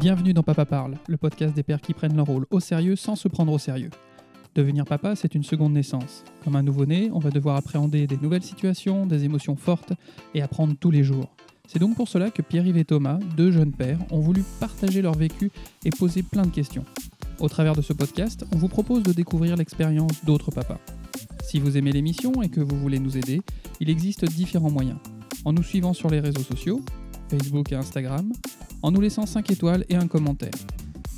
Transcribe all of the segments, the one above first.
Bienvenue dans Papa Parle, le podcast des pères qui prennent leur rôle au sérieux sans se prendre au sérieux. Devenir papa, c'est une seconde naissance. Comme un nouveau-né, on va devoir appréhender des nouvelles situations, des émotions fortes et apprendre tous les jours. C'est donc pour cela que Pierre-Yves et Thomas, deux jeunes pères, ont voulu partager leur vécu et poser plein de questions. Au travers de ce podcast, on vous propose de découvrir l'expérience d'autres papas. Si vous aimez l'émission et que vous voulez nous aider, il existe différents moyens. En nous suivant sur les réseaux sociaux, Facebook et Instagram, en nous laissant 5 étoiles et un commentaire.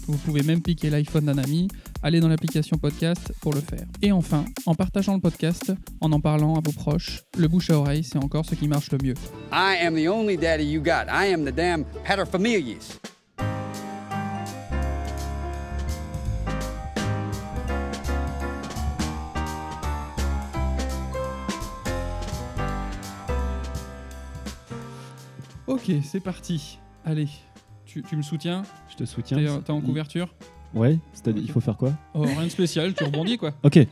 Vous pouvez même piquer l'iPhone d'un ami, aller dans l'application podcast pour le faire. Et enfin, en partageant le podcast, en en parlant à vos proches, le bouche à oreille, c'est encore ce qui marche le mieux. I am the only daddy you got. I am the damn paterfamilias. Ok, c'est parti. Allez, tu, tu me soutiens Je te soutiens. T'es t'es en couverture Ouais, c'est-à-dire, Ok. il faut faire quoi Oh, Rien de spécial, tu rebondis quoi. Ok.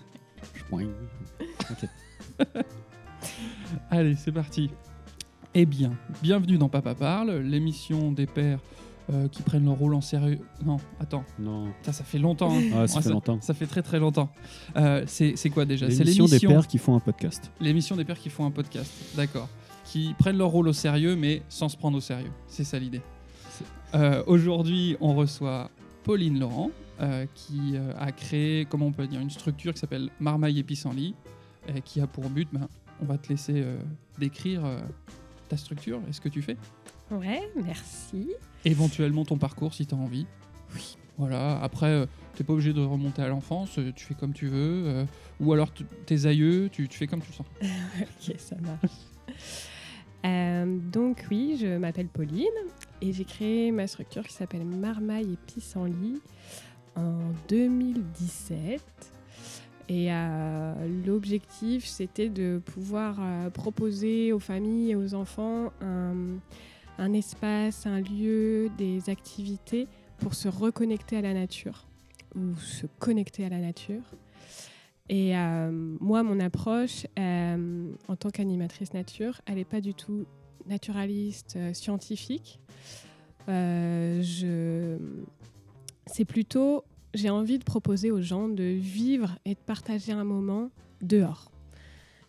Allez, c'est parti. Eh bien, bienvenue dans Papa Parle, l'émission des pères euh, qui prennent leur rôle en sérieux. Non, attends, Non. ça, ça fait longtemps. hein. Ah, ça Ouais, fait longtemps. Ça fait très très longtemps. Euh, c'est c'est quoi déjà? C'est L'émission des pères qui font un podcast. L'émission des pères qui font un podcast, d'accord. Qui prennent leur rôle au sérieux, mais sans se prendre au sérieux. C'est ça l'idée. Euh, Aujourd'hui, on reçoit Pauline Laurent, euh, qui euh, a créé, comment on peut dire, une structure qui s'appelle Marmaille et Pissenlit, et qui a pour but, ben, on va te laisser décrire ta structure et ce que tu fais. Ouais, merci. Éventuellement ton parcours si tu as envie. Oui. Voilà, après, tu n'es pas obligé de remonter à l'enfance, tu fais comme tu veux. ou alors tes aïeux, tu, tu fais comme tu le sens. Ok, ça marche. Donc oui, je m'appelle Pauline et j'ai créé ma structure qui s'appelle Marmaille et Pissenlit en 2017. Et euh, l'objectif, c'était de pouvoir euh, proposer aux familles et aux enfants un, espace, un lieu, des activités pour se reconnecter à la nature ou se connecter à la nature. Et euh, moi, mon approche en tant qu'animatrice nature, elle n'est pas du tout naturaliste, euh, scientifique. Euh. C'est plutôt, j'ai envie de proposer aux gens de vivre et de partager un moment dehors.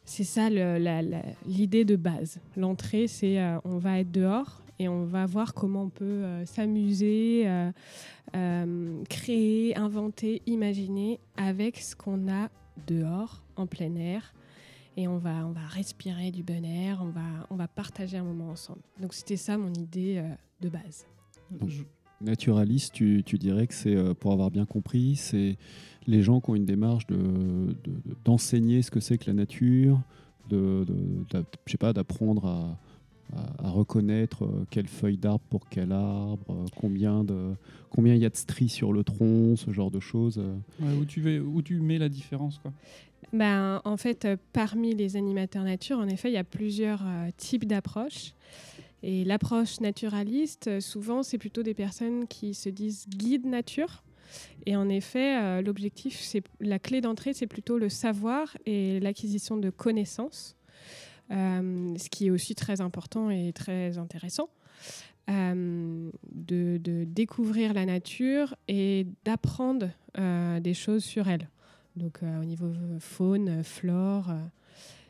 C'est ça l'idée de base. L'entrée, c'est euh, on va être dehors et on va voir comment on peut s'amuser, créer, inventer, imaginer avec ce qu'on a dehors, en plein air. Et on va, on va respirer du bon air, on va, on va partager un moment ensemble. Donc c'était ça mon idée euh, de base. Donc, Naturaliste, tu, tu dirais que c'est, euh, pour avoir bien compris, c'est les gens qui ont une démarche de, de- de- d'enseigner ce que c'est que la nature, de, je sais pas, d'apprendre à, à- à reconnaître euh, quelle feuille d'arbre pour quel arbre, combien de combien il y a de stries sur le tronc, ce genre de choses. Ouais, où, tu vais, où tu mets la différence quoi. Ben, en fait, euh, parmi les animateurs nature, en effet, il y a plusieurs euh, types d'approches. Et l'approche naturaliste, euh, souvent, c'est plutôt des personnes qui se disent guides nature. Et en effet, l'objectif, c'est la clé d'entrée, c'est plutôt le savoir et l'acquisition de connaissances, ce qui est aussi très important et très intéressant. De, découvrir la nature et d'apprendre des choses sur elle. Donc euh, au niveau euh, faune, euh, flore.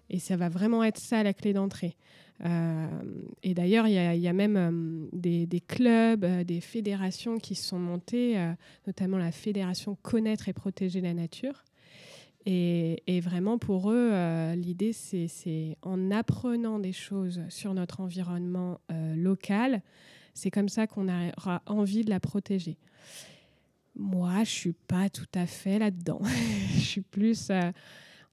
et ça va vraiment être ça la clé d'entrée. Et d'ailleurs, il y, a- même des, clubs, des fédérations qui se sont montées, notamment la fédération Connaître et protéger la nature. Et, vraiment, pour eux, l'idée, c'est en apprenant des choses sur notre environnement local, c'est comme ça qu'on aura envie de la protéger. Moi, je suis pas tout à fait là-dedans. je suis plus, euh,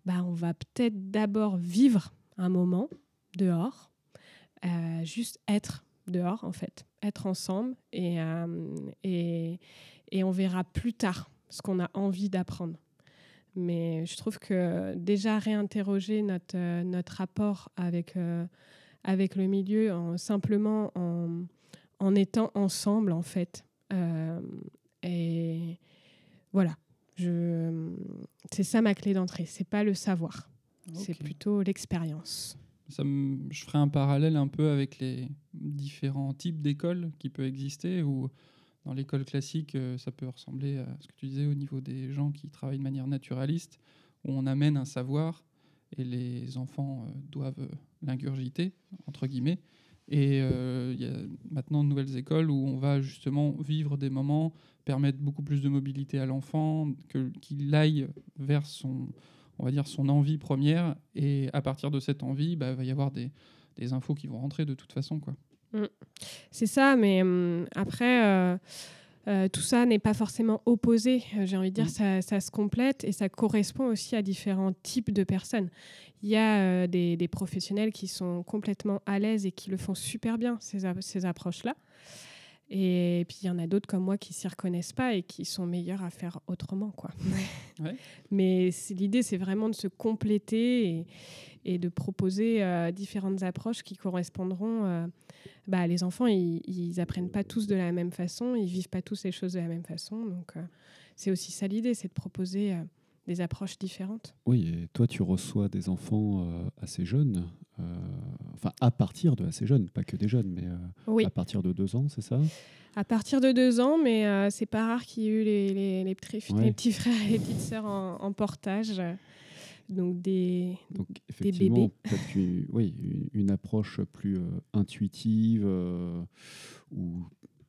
bah, on va peut-être d'abord vivre un moment dehors, euh, juste être dehors en fait, être ensemble et, euh, et, et on verra plus tard ce qu'on a envie d'apprendre. Mais je trouve que déjà réinterroger notre, euh, notre rapport avec, avec le milieu en, simplement en, en étant ensemble en fait. Et voilà, je, c'est ça ma clé d'entrée. C'est pas le savoir, c'est plutôt l'expérience. Ça me- je ferai un parallèle un peu avec les différents types d'écoles qui peuvent exister, où dans l'école classique, euh, ça peut ressembler à ce que tu disais au niveau des gens qui travaillent de manière naturaliste, où on amène un savoir et les enfants euh, doivent euh, l'ingurgiter, entre guillemets. Et euh, il y a maintenant de nouvelles écoles où on va justement vivre des moments, permettre beaucoup plus de mobilité à l'enfant, qu'il aille vers son, on va dire, son envie première. Et à partir de cette envie, bah, il va y avoir des, des infos qui vont rentrer de toute façon. Quoi. C'est ça, mais hum, après, euh, euh, tout ça n'est pas forcément opposé. Euh, J'ai envie de dire, Mm. ça, ça se complète et ça correspond aussi à différents types de personnes. Il y a euh, des, des professionnels qui sont complètement à l'aise et qui le font super bien, ces, ces approches-là. Et puis il y en a d'autres comme moi qui s'y reconnaissent pas et qui sont meilleurs à faire autrement, quoi. Ouais. Mais l'idée, c'est vraiment de se compléter et, et de proposer euh, différentes approches qui correspondront. euh, bah, les enfants, ils, ils apprennent pas tous de la même façon, ils vivent pas tous les choses de la même façon. Donc euh, c'est aussi ça l'idée, c'est de proposer euh, des approches différentes. Oui, et toi, tu reçois des enfants euh, assez jeunes, euh, enfin à partir de assez jeunes, pas que des jeunes, mais euh, Oui, à partir de deux ans, c'est ça? À partir de deux ans, mais c'est pas rare qu'il y ait eu les, les, les petits, Ouais. les petits frères et les petites sœurs en, en portage. Donc des, Donc effectivement, bébés. qu'une- oui, une, une approche plus intuitive, où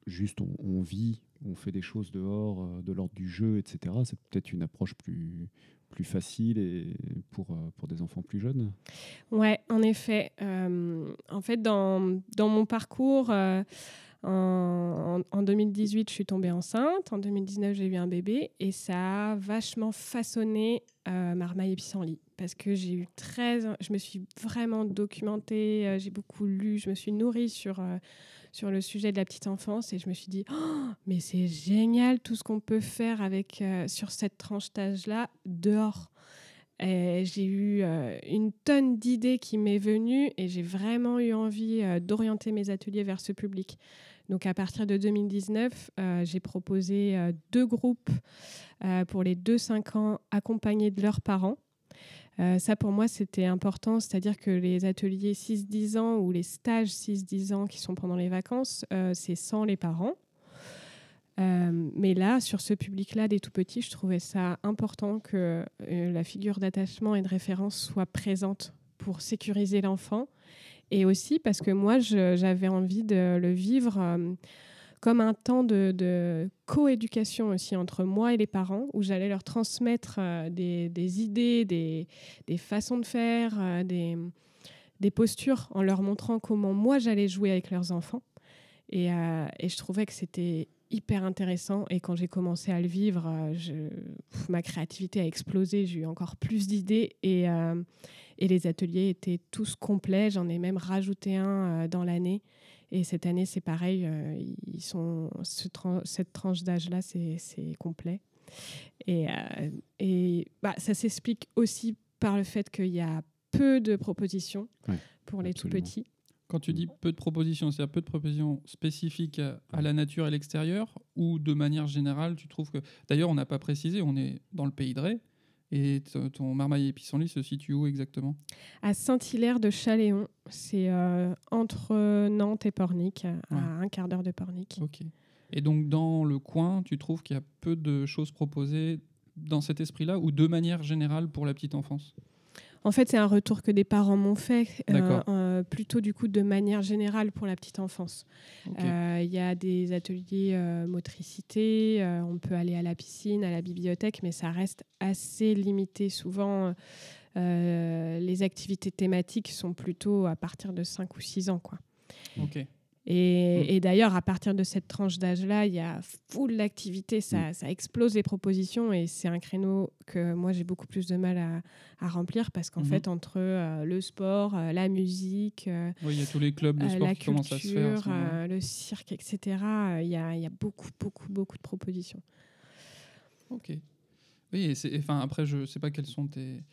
juste on, on vit, on fait des choses dehors, euh, de l'ordre du jeu, etc. C'est peut-être une approche plus, plus facile et pour, euh, pour des enfants plus jeunes. Ouais, en effet. Euh, en fait, dans, dans mon parcours, en, en- en 2018, je suis tombée enceinte. En 2019, j'ai eu un bébé. Et ça a vachement façonné euh, Marmaille et. Parce que j'ai eu très... Je me suis vraiment documentée. j'ai beaucoup lu. Je me suis nourrie sur, sur le sujet de la petite enfance. Et je me suis dit, Oh, mais c'est génial tout ce qu'on peut faire avec, euh, sur cette tranche d'âge-là dehors. J'ai eu euh, une tonne d'idées qui m'est venue et j'ai vraiment eu envie euh, d'orienter mes ateliers vers ce public. Donc à partir de 2019, euh, j'ai proposé deux groupes pour les 2-5 ans accompagnés de leurs parents. Euh, ça pour moi c'était important, c'est-à-dire que les ateliers 6-10 ans ou les stages 6-10 ans qui sont pendant les vacances, euh, c'est sans les parents. Euh, mais là, sur ce public-là, des tout petits, je trouvais ça important que la figure d'attachement et de référence soit présente pour sécuriser l'enfant. Et aussi parce que moi, j'avais envie de le vivre comme un temps de, de coéducation aussi entre moi et les parents, où j'allais leur transmettre euh, des, idées, des, façons de faire, euh, des, postures, en leur montrant comment moi j'allais jouer avec leurs enfants. Et, euh, et je trouvais que c'était hyper intéressant. Et quand j'ai commencé à le vivre, ma créativité a explosé. J'ai eu encore plus d'idées. Et, les ateliers étaient tous complets. J'en ai même rajouté un dans l'année. Et cette année, c'est pareil. euh, ils sont, ce tran- cette tranche d'âge-là, c'est c'est complet. Et, euh, et bah, ça s'explique aussi par le fait qu'il y a peu de propositions Ouais, pour les absolument. tout petits. Quand tu dis peu de propositions, c'est-à-dire peu de propositions spécifiques à, à la nature et l'extérieur, ou de manière générale, tu trouves que... D'ailleurs, on n'a pas précisé, on est dans le pays de Ré, et ton marmaille et pissenlit se situe où exactement? À Saint-Hilaire de Chaléon. C'est euh, entre Nantes et Pornic, à, à Ouais. un quart d'heure de Pornic. Ok. Et donc, dans le coin, tu trouves qu'il y a peu de choses proposées dans cet esprit-là, ou de manière générale pour la petite enfance? En fait, c'est un retour que des parents m'ont fait, euh, euh, plutôt du coup de manière générale pour la petite enfance. Euh, Il y a des ateliers euh, motricité, on peut aller à la piscine, à la bibliothèque, mais ça reste assez limité. Souvent, les activités thématiques sont plutôt à partir de 5 ou 6 ans. Quoi. Et, Mm. et d'ailleurs, à partir de cette tranche d'âge-là, il y a full d'activités, ça, ça explose les propositions et c'est un créneau que moi j'ai beaucoup plus de mal à, à remplir parce qu'en Mhm. fait, entre euh, le sport, euh, la musique, euh, Oui, il y a tous les clubs de euh, sport la qui commencent à se faire. à culture, le cirque, etc., il y, a, il y a beaucoup, beaucoup, beaucoup de propositions. Ok. Oui, et enfin, après, je sais pas quels sont tes.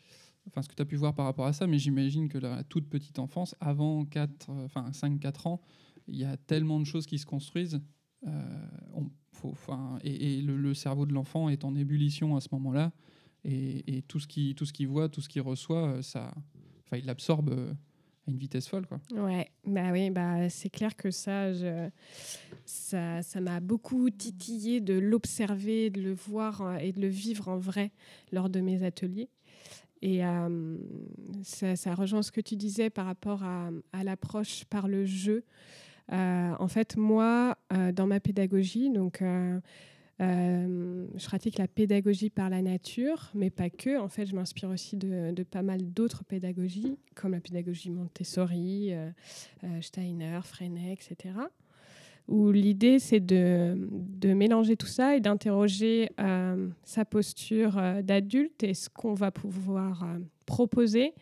Enfin, ce que tu as pu voir par rapport à ça, mais j'imagine que la toute petite enfance, avant 4, euh, enfin, 5-4 ans, il y a tellement de choses qui se construisent. euh, et le, cerveau de l'enfant est en ébullition à ce moment-là. Et, tout ce qu'il voit, tout ce qu'il reçoit, euh, ça, enfin, il l'absorbe euh, à une vitesse folle. Quoi. Ouais, bah oui, bah c'est clair que ça, ça ça m'a beaucoup titillé de l'observer, de le voir et de le vivre en vrai lors de mes ateliers. Et ça, rejoint ce que tu disais par rapport à l'approche par le jeu. Euh, en fait, moi, euh, dans ma pédagogie, donc, euh, je pratique la pédagogie par la nature, mais pas que. En fait, je m'inspire aussi de, pas mal d'autres pédagogies, comme la pédagogie Montessori, Steiner, Freinet, etc. Où l'idée, c'est de, de mélanger tout ça et d'interroger sa posture d'adulte et ce qu'on va pouvoir proposer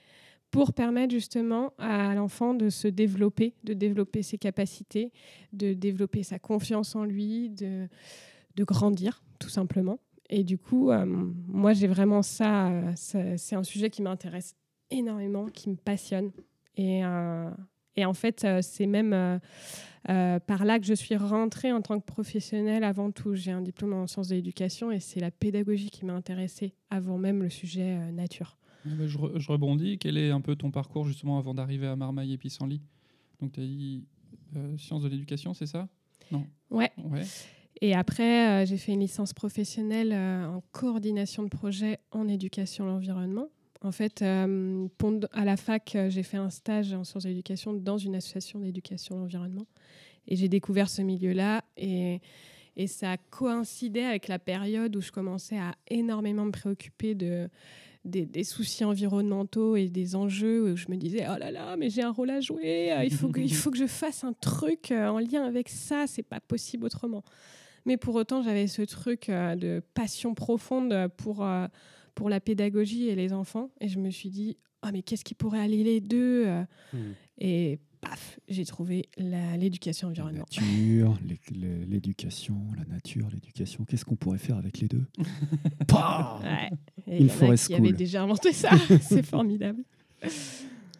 pour permettre justement à l'enfant de se développer, de développer ses capacités, de développer sa confiance en lui, de, grandir, tout simplement. Et du coup, euh, moi, j'ai vraiment ça. c'est un sujet qui m'intéresse énormément, qui me passionne. Et, euh, en fait, euh, c'est même par là que je suis rentrée en tant que professionnelle avant tout. J'ai un diplôme en sciences de l'éducation et c'est la pédagogie qui m'a intéressée avant même le sujet nature. Je, re- je rebondis. Quel est un peu ton parcours justement avant d'arriver à Marmaille et Pissenlit Donc tu as dit euh, sciences de l'éducation, c'est ça? Ouais. Ouais. Et après, euh, j'ai fait une licence professionnelle euh, en coordination de projet en éducation à l'environnement. En fait, à la fac, j'ai fait un stage en sciences de l'éducation dans une association d'éducation à l'environnement. Et j'ai découvert ce milieu-là. Et, et ça coïncidait avec la période où je commençais à énormément me préoccuper de, des, des soucis environnementaux et des enjeux où je me disais oh là là mais j'ai un rôle à jouer euh, il faut que, il faut que je fasse un truc euh, en lien avec ça c'est pas possible autrement mais pour autant j'avais ce truc euh, de passion profonde pour pour la pédagogie et les enfants et je me suis dit ah mais qu'est-ce qui pourrait allier les deux Hmm. et paf j'ai trouvé la- l'éducation La environnement nature, l'é- l'é- l'éducation, la nature, l'éducation. Qu'est-ce qu'on pourrait faire avec les deux? Ouais. Et Une il y en a forest qui avait déjà inventé ça c'est formidable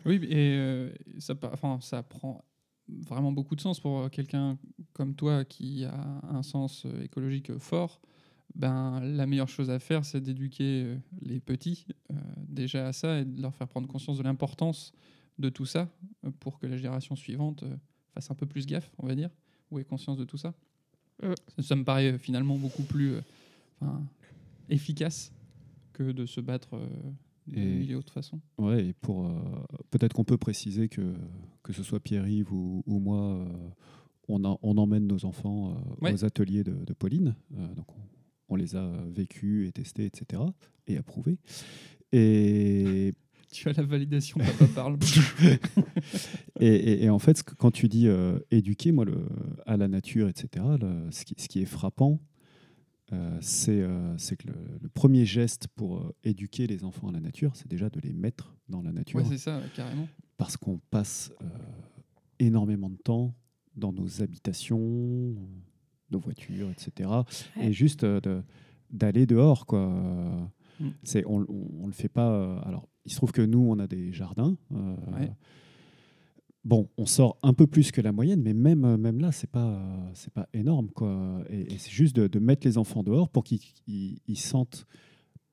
Oui, et euh, ça, pa- enfin, ça prend vraiment beaucoup de sens pour euh, quelqu'un comme toi qui a un sens euh, écologique fort. Ben, la meilleure chose à faire, c'est d'éduquer euh, les petits euh, déjà à ça et de leur faire prendre conscience de l'importance de tout ça euh, pour que la génération suivante euh, fasse un peu plus gaffe, on va dire, ou ait conscience de tout ça. Mm. Ça, ça me paraît euh, finalement beaucoup plus enfin, efficace que de se battre euh, de Et- autres façons. Ouais, et pour euh, peut-être qu'on peut préciser que que ce soit Pierre-Yves ou, ou moi, euh, on, a- on emmène nos enfants euh, Ouais. aux ateliers de, de Pauline. Euh, donc on, on les a vécus et testés, etc. et approuvés. Et, Tu as la validation, papa parle. et, et- et en fait, quand tu dis euh, éduquer, moi, le, à la nature, etc., le- ce, qui, ce qui est frappant, euh, c'est euh, c'est que le, le premier geste pour euh, éduquer les enfants à la nature, c'est déjà de les mettre dans la nature. Ouais, c'est ça, carrément. parce qu'on passe euh, énormément de temps dans nos habitations, nos voitures, etc. Ouais. Et juste euh, de- d'aller dehors, quoi. Mm. C'est, on, on, on le fait pas. euh, alors, il se trouve que nous, on a des jardins. euh, Ouais. Bon, on sort un peu plus que la moyenne, mais même, euh, même là, c'est pas, euh, c'est pas énorme, quoi. Et, et c'est juste de, de mettre les enfants dehors pour qu'ils ils- ils sentent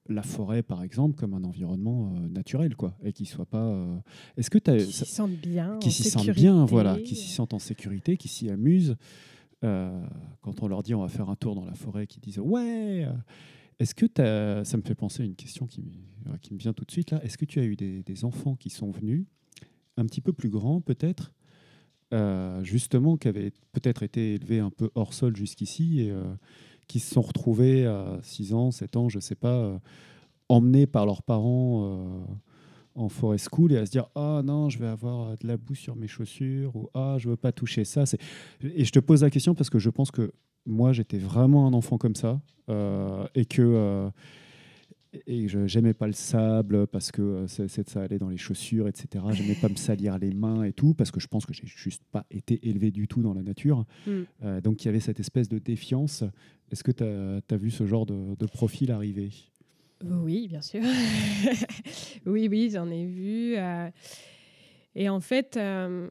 la forêt, par exemple, comme un environnement euh, naturel, quoi, et qu'ils soient pas. euh, Est-ce que tu qui s'y sentent bien qui s'y sentent bien, voilà, qui s'y sentent en sécurité, qui s'y amusent. Euh, quand on leur dit on va faire un tour dans la forêt, qui disent ouais. Euh, Est-ce que ça me fait penser à une question qui, me- qui me vient tout de suite là. Est-ce que tu as eu des, enfants qui sont venus un petit peu plus grands peut-être, euh, justement qui avaient peut-être été élevés un peu hors sol jusqu'ici et euh, qui se sont retrouvés à 6 ans, 7 ans, je sais pas, euh, emmenés par leurs parents euh, en forest school et à se dire ah non je vais avoir euh, de la boue sur mes chaussures ou ah je veux pas toucher ça c'est et je te pose la question parce que je pense que moi j'étais vraiment un enfant comme ça euh, et que euh, et je j'aimais pas le sable parce que euh, ça allait dans les chaussures etc j'aimais pas me salir les mains et tout parce que je pense que j'ai juste pas été élevé du tout dans la nature Mm. Euh, donc il y avait cette espèce de défiance est-ce que tu as, vu ce genre de, de profil arriver? Oui, bien sûr. oui, oui, j'en ai vu. Et en fait, euh,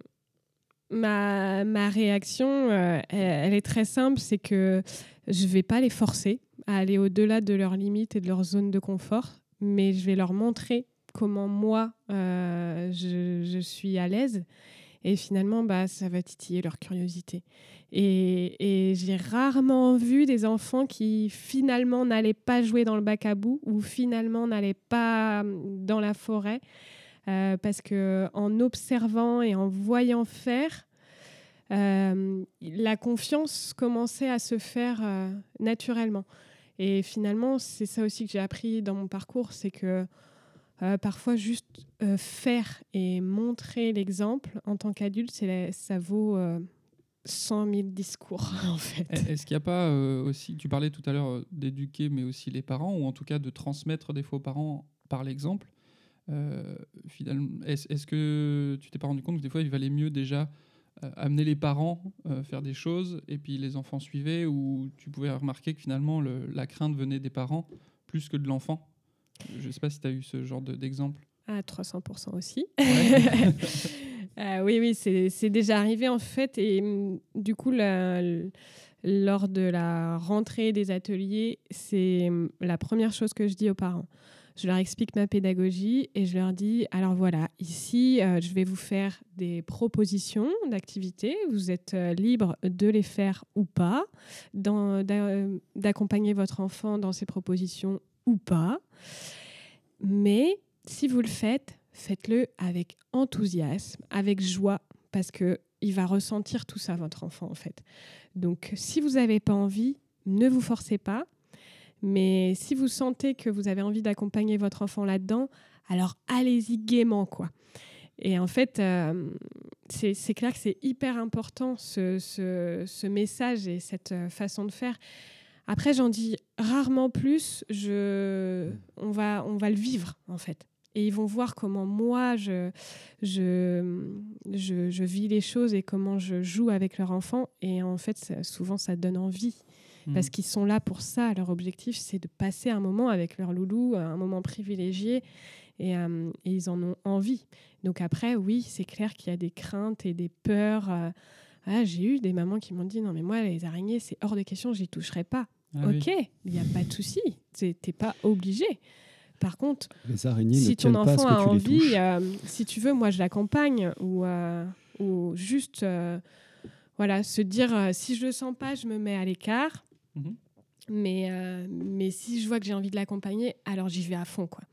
ma, ma réaction, euh, elle, est très simple, c'est que je vais pas les forcer à aller au-delà de leurs limites et de leur zone de confort, mais je vais leur montrer comment moi, euh, je, suis à l'aise Et finalement, bah, ça va titiller leur curiosité. Et, et j'ai rarement vu des enfants qui finalement n'allaient pas jouer dans le bac à boue ou finalement n'allaient pas hum, dans la forêt. Euh, parce que en observant et en voyant faire, euh, la confiance commençait à se faire euh, naturellement. Et finalement, c'est ça aussi que j'ai appris dans mon parcours, c'est que parfois juste faire et montrer l'exemple en tant qu'adulte, ça vaut 100 000 discours en fait. Est-ce qu'il n'y a pas aussi, tu parlais tout à l'heure d'éduquer, mais aussi les parents, ou en tout cas de transmettre des fois parents par l'exemple finalement, est-ce que tu t'es pas rendu compte que des fois il valait mieux déjà euh, amener les parents euh, faire des choses et puis les enfants suivaient ou tu pouvais remarquer que finalement la crainte venait des parents plus que de l'enfant? Je ne sais pas si tu as eu ce genre d'exemple. à 300% aussi. Euh, oui, oui, c'est déjà arrivé en fait. Et mm, du coup, lors de la rentrée des ateliers, c'est mm, la première chose que je dis aux parents je leur explique ma pédagogie et je leur dis, alors voilà, ici, euh, je vais vous faire des propositions d'activités. Vous êtes euh, libre de les faire ou pas, d'accompagner votre enfant dans ces propositions ou pas. Mais si vous le faites, faites-le avec enthousiasme, avec joie, parce que il va ressentir tout ça, votre enfant, en fait. Donc, si vous n'avez pas envie, ne vous forcez pas. Mais si vous sentez que vous avez envie d'accompagner votre enfant là-dedans, alors allez-y gaiement, quoi. Et en fait, euh, c'est clair que c'est hyper important ce, message et cette euh, façon de faire. Après, j'en dis rarement plus. On, va, on va le vivre, en fait. Et ils vont voir comment moi, je, je, je, je vis les choses et comment je joue avec leur enfant. Et en fait, souvent, ça donne envie parce mm. qu'ils sont là pour ça. Leur objectif, c'est de passer un moment avec leur loulou, un moment privilégié, et, euh, ils en ont envie. Donc après, oui, c'est clair qu'il y a des craintes et des peurs. Euh, ah, j'ai eu des mamans qui m'ont dit non mais moi les araignées c'est hors de question, j'y toucherai pas. Ah ok, il n'y a pas de souci, t'es pas obligé. Par contre, les araignées si ton enfant a envie, euh, si tu veux, moi je l'accompagne ou, ou juste voilà se dire si je le sens pas, je me mets à l'écart. Mhm. Mais, euh, mais si je vois que j'ai envie de l'accompagner, alors j'y vais à fond. Quoi.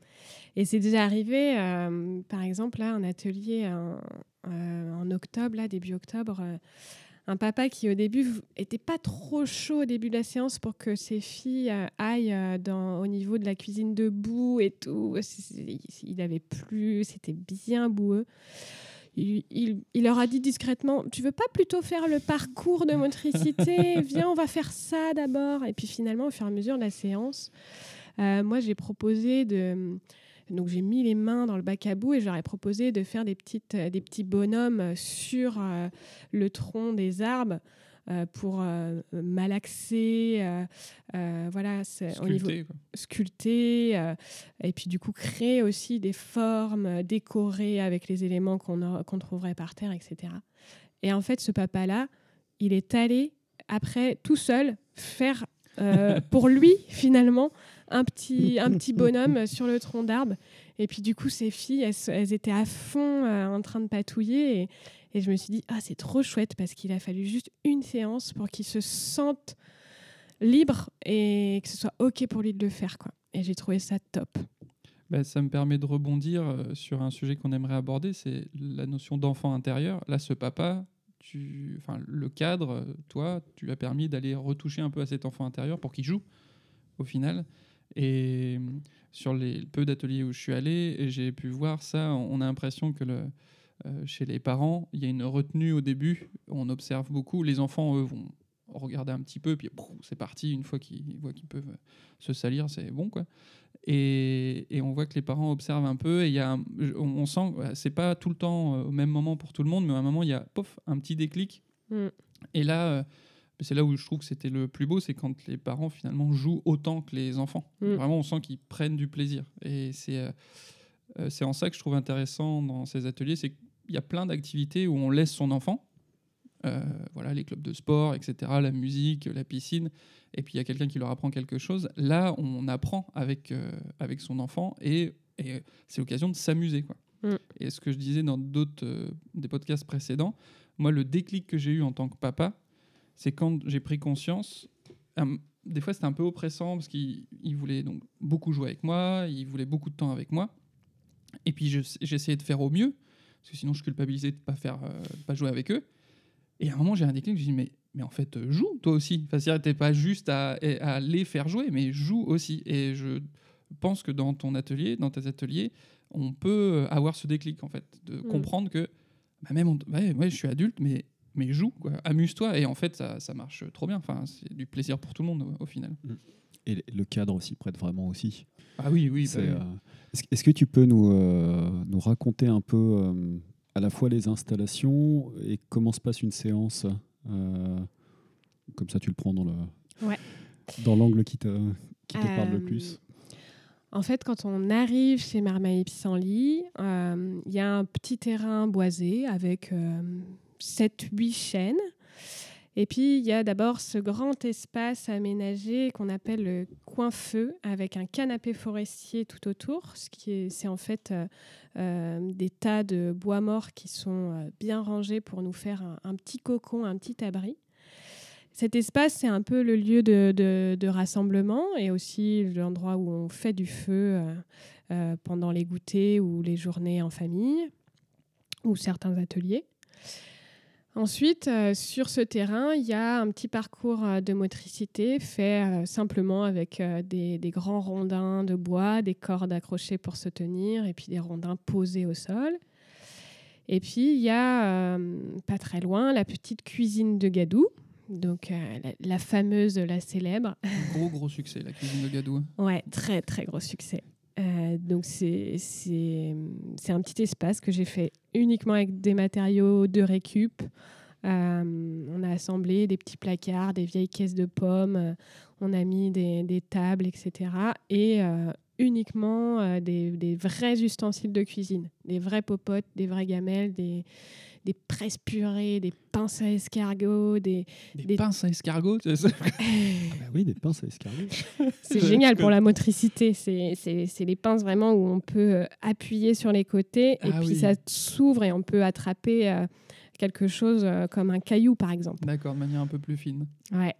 Et c'est déjà arrivé, euh, par exemple, là, un atelier en, euh, en octobre, là, début octobre, un papa qui au début était pas trop chaud au début de la séance pour que ses filles aillent au niveau de la cuisine debout et tout. Il avait plu, c'était bien boueux il, leur a dit discrètement Tu veux pas plutôt faire le parcours de motricité? Viens, on va faire ça d'abord. Et puis finalement, au fur et à mesure de la séance, euh, moi j'ai proposé de. Donc j'ai mis les mains dans le bac à bout et j'aurais proposé de faire des, des petits bonhommes sur euh, le tronc des arbres pour euh, malaxer, euh, voilà, sculpter, au niveau sculpter, et puis du coup créer aussi des formes décorées avec les éléments qu'on trouverait par terre, etc. Et en fait, ce papa-là, il est allé après tout seul faire pour lui finalement un petit, un petit bonhomme sur le tronc d'arbre. Et puis du coup, ces filles, elles, étaient à fond en train de patouiller. Et, je me suis dit, ah, c'est trop chouette parce qu'il a fallu juste une séance pour qu'il se sente libre et que ce soit OK pour lui de le faire. Quoi. Et j'ai trouvé ça top. Bah, ça me permet de rebondir euh, sur un sujet qu'on aimerait aborder, c'est la notion d'enfant intérieur. Là, ce papa, enfin, le cadre, toi, tu as permis d'aller retoucher un peu à cet enfant intérieur pour qu'il joue au final. Et sur les peu d'ateliers où je suis allé, j'ai pu voir ça. On a l'impression que le, euh, chez les parents, il y a une retenue au début, on observe beaucoup. Les enfants, eux, vont regarder un petit peu, puis c'est parti. Une fois qu'ils voient qu'ils peuvent se salir, c'est bon, quoi. Et, on voit que les parents observent un peu, et y a on, sent, c'est pas tout le temps euh, au même moment pour tout le monde, mais à un moment, il y a pof, un petit déclic. Mm. Et là, euh, c'est là où je trouve que c'était le plus beau, c'est quand les parents finalement jouent autant que les enfants. Mm. Vraiment, on sent qu'ils prennent du plaisir. Et c'est c'est en ça que je trouve intéressant dans ces ateliers, c'est il y a plein d'activités où on laisse son enfant. Euh, voilà, les clubs de sport, etc., la musique, la piscine, et puis il y a quelqu'un qui leur apprend quelque chose. Là, on apprend avec, euh, avec son enfant et, et c'est l'occasion de s'amuser. Quoi. Mm. Et ce que je disais dans d'autres euh, des podcasts précédents, moi, le déclic que j'ai eu en tant que papa, c'est quand j'ai pris conscience. euh, des fois, c'était un peu oppressant parce qu'il il voulait donc beaucoup jouer avec moi, il voulait beaucoup de temps avec moi. Et puis, je- j'essayais de faire au mieux, parce que sinon, je culpabilisais de ne pas, faire, euh, de pas jouer avec eux. Et à un moment, j'ai un déclic, je dis, mais, mais en fait, euh, joue toi aussi. Enfin, c'est-à-dire, t'es pas juste à, à les faire jouer, mais joue aussi. Et je pense que dans ton atelier, dans tes ateliers, on peut avoir ce déclic, en fait, de Mm. comprendre que bah, même, on- ouais, ouais, je suis adulte, mais, mais joue, amuse-toi. Et en fait, ça, ça marche trop bien. Enfin, c'est du plaisir pour tout le monde, au, au final. Et le cadre aussi prête vraiment aussi. Ah oui, oui. C'est, bah, euh, Est-ce est-ce que tu peux nous, euh, nous raconter un peu euh, à la fois les installations et comment se passe une séance euh, Comme ça, tu le prends dans le Ouais. dans l'angle qui te, qui te parle le plus? En fait, quand on arrive chez Marmaille Pissenlit, euh, il y a un petit terrain boisé avec 7-8 chênes. Et puis, il y a d'abord ce grand espace aménagé qu'on appelle le coin feu, avec un canapé forestier tout autour. Ce qui est, c'est en fait euh, euh, des tas de bois morts qui sont euh, bien rangés pour nous faire un, petit cocon, un petit abri. Cet espace, c'est un peu le lieu de, de- rassemblement et aussi l'endroit où on fait du feu pendant les goûters ou les journées en famille ou certains ateliers. Ensuite, euh, sur ce terrain, il y a un petit parcours euh, de motricité fait euh, simplement avec euh, des, des grands rondins de bois, des cordes accrochées pour se tenir et puis des rondins posés au sol. Et puis, il y a, pas très loin, la petite cuisine de Gadou, donc la, la fameuse, la célèbre. Gros, gros succès, la cuisine de Gadou. Ouais, très très gros succès. Euh, donc c'est un petit espace que j'ai fait uniquement avec des matériaux de récup. Euh, on a assemblé des petits placards, des vieilles caisses de pommes, on a mis des, des tables, etc. Et euh, uniquement des, des vrais ustensiles de cuisine, des vraies popotes, des vraies gamelles, des, des presses purées, des pinces à escargot, des, Des, Des- pinces à escargot. c'est ça Ah bah oui, des pinces à escargot. C'est génial pour la motricité. C'est c'est- c'est les pinces vraiment où on peut euh, appuyer sur les côtés et Ah puis oui. ça s'ouvre et on peut attraper euh, quelque chose euh, comme un caillou, par exemple. D'accord, de manière un peu plus fine. Ouais.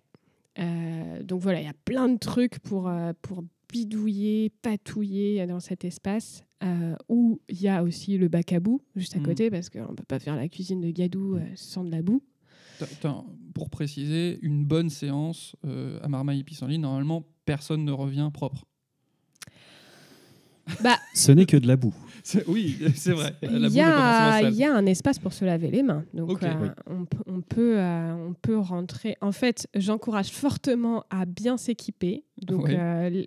Euh, donc voilà, il y a plein de trucs pour, pour bidouiller, patouiller dans cet espace euh, où il y a aussi le bac à boue juste à Mhm. côté parce qu'on ne peut pas faire la cuisine de Gadou euh, sans de la boue. Pour préciser, une bonne séance euh, à Marmaille Pissenlit, normalement, personne ne revient propre. Bah, Ce n'est que de la boue. C'est- Oui, c'est vrai. Il y, a, forcément il y a un espace pour se laver les mains. Donc, euh, oui. on, peut- on, peut, euh, on peut rentrer. En fait, j'encourage fortement à bien s'équiper. Donc, Oui. euh,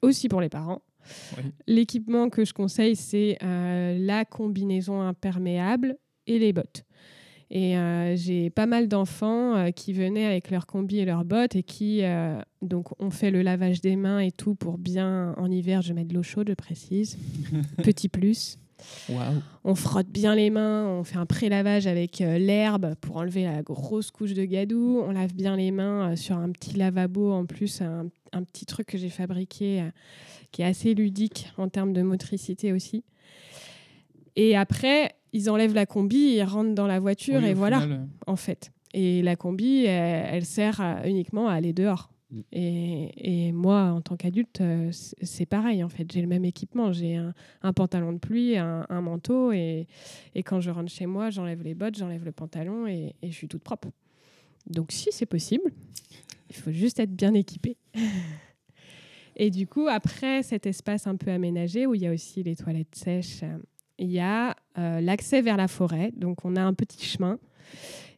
aussi pour les parents. Oui. L'équipement que je conseille, c'est euh, la combinaison imperméable et les bottes. Et euh, j'ai pas mal d'enfants euh, qui venaient avec leurs combis et leurs bottes et qui euh, donc ont fait le lavage des mains et tout pour bien en hiver. Je mets de l'eau chaude, je précise. Petit plus. On frotte bien les mains, on fait un pré-lavage avec l'herbe pour enlever la grosse couche de gadou. On lave bien les mains sur un petit lavabo en plus, un, un petit truc que j'ai fabriqué qui est assez ludique en termes de motricité aussi. Et après, ils enlèvent la combi, ils rentrent dans la voiture Oui, et voilà, final, euh, en fait. Et la combi, elle, elle sert à- uniquement à aller dehors. Mm. Et, et moi, en tant qu'adulte, euh, c'est c'est pareil, en fait. J'ai le même équipement. J'ai un, un pantalon de pluie, un, un manteau. Et, et quand je rentre chez moi, j'enlève les bottes, j'enlève le pantalon et, et je suis toute propre. Donc, si c'est possible, il faut juste être bien équipé. et du coup, après cet espace un peu aménagé, où il y a aussi les toilettes sèches, euh, il y a euh, l'accès vers la forêt. Donc, on a un petit chemin.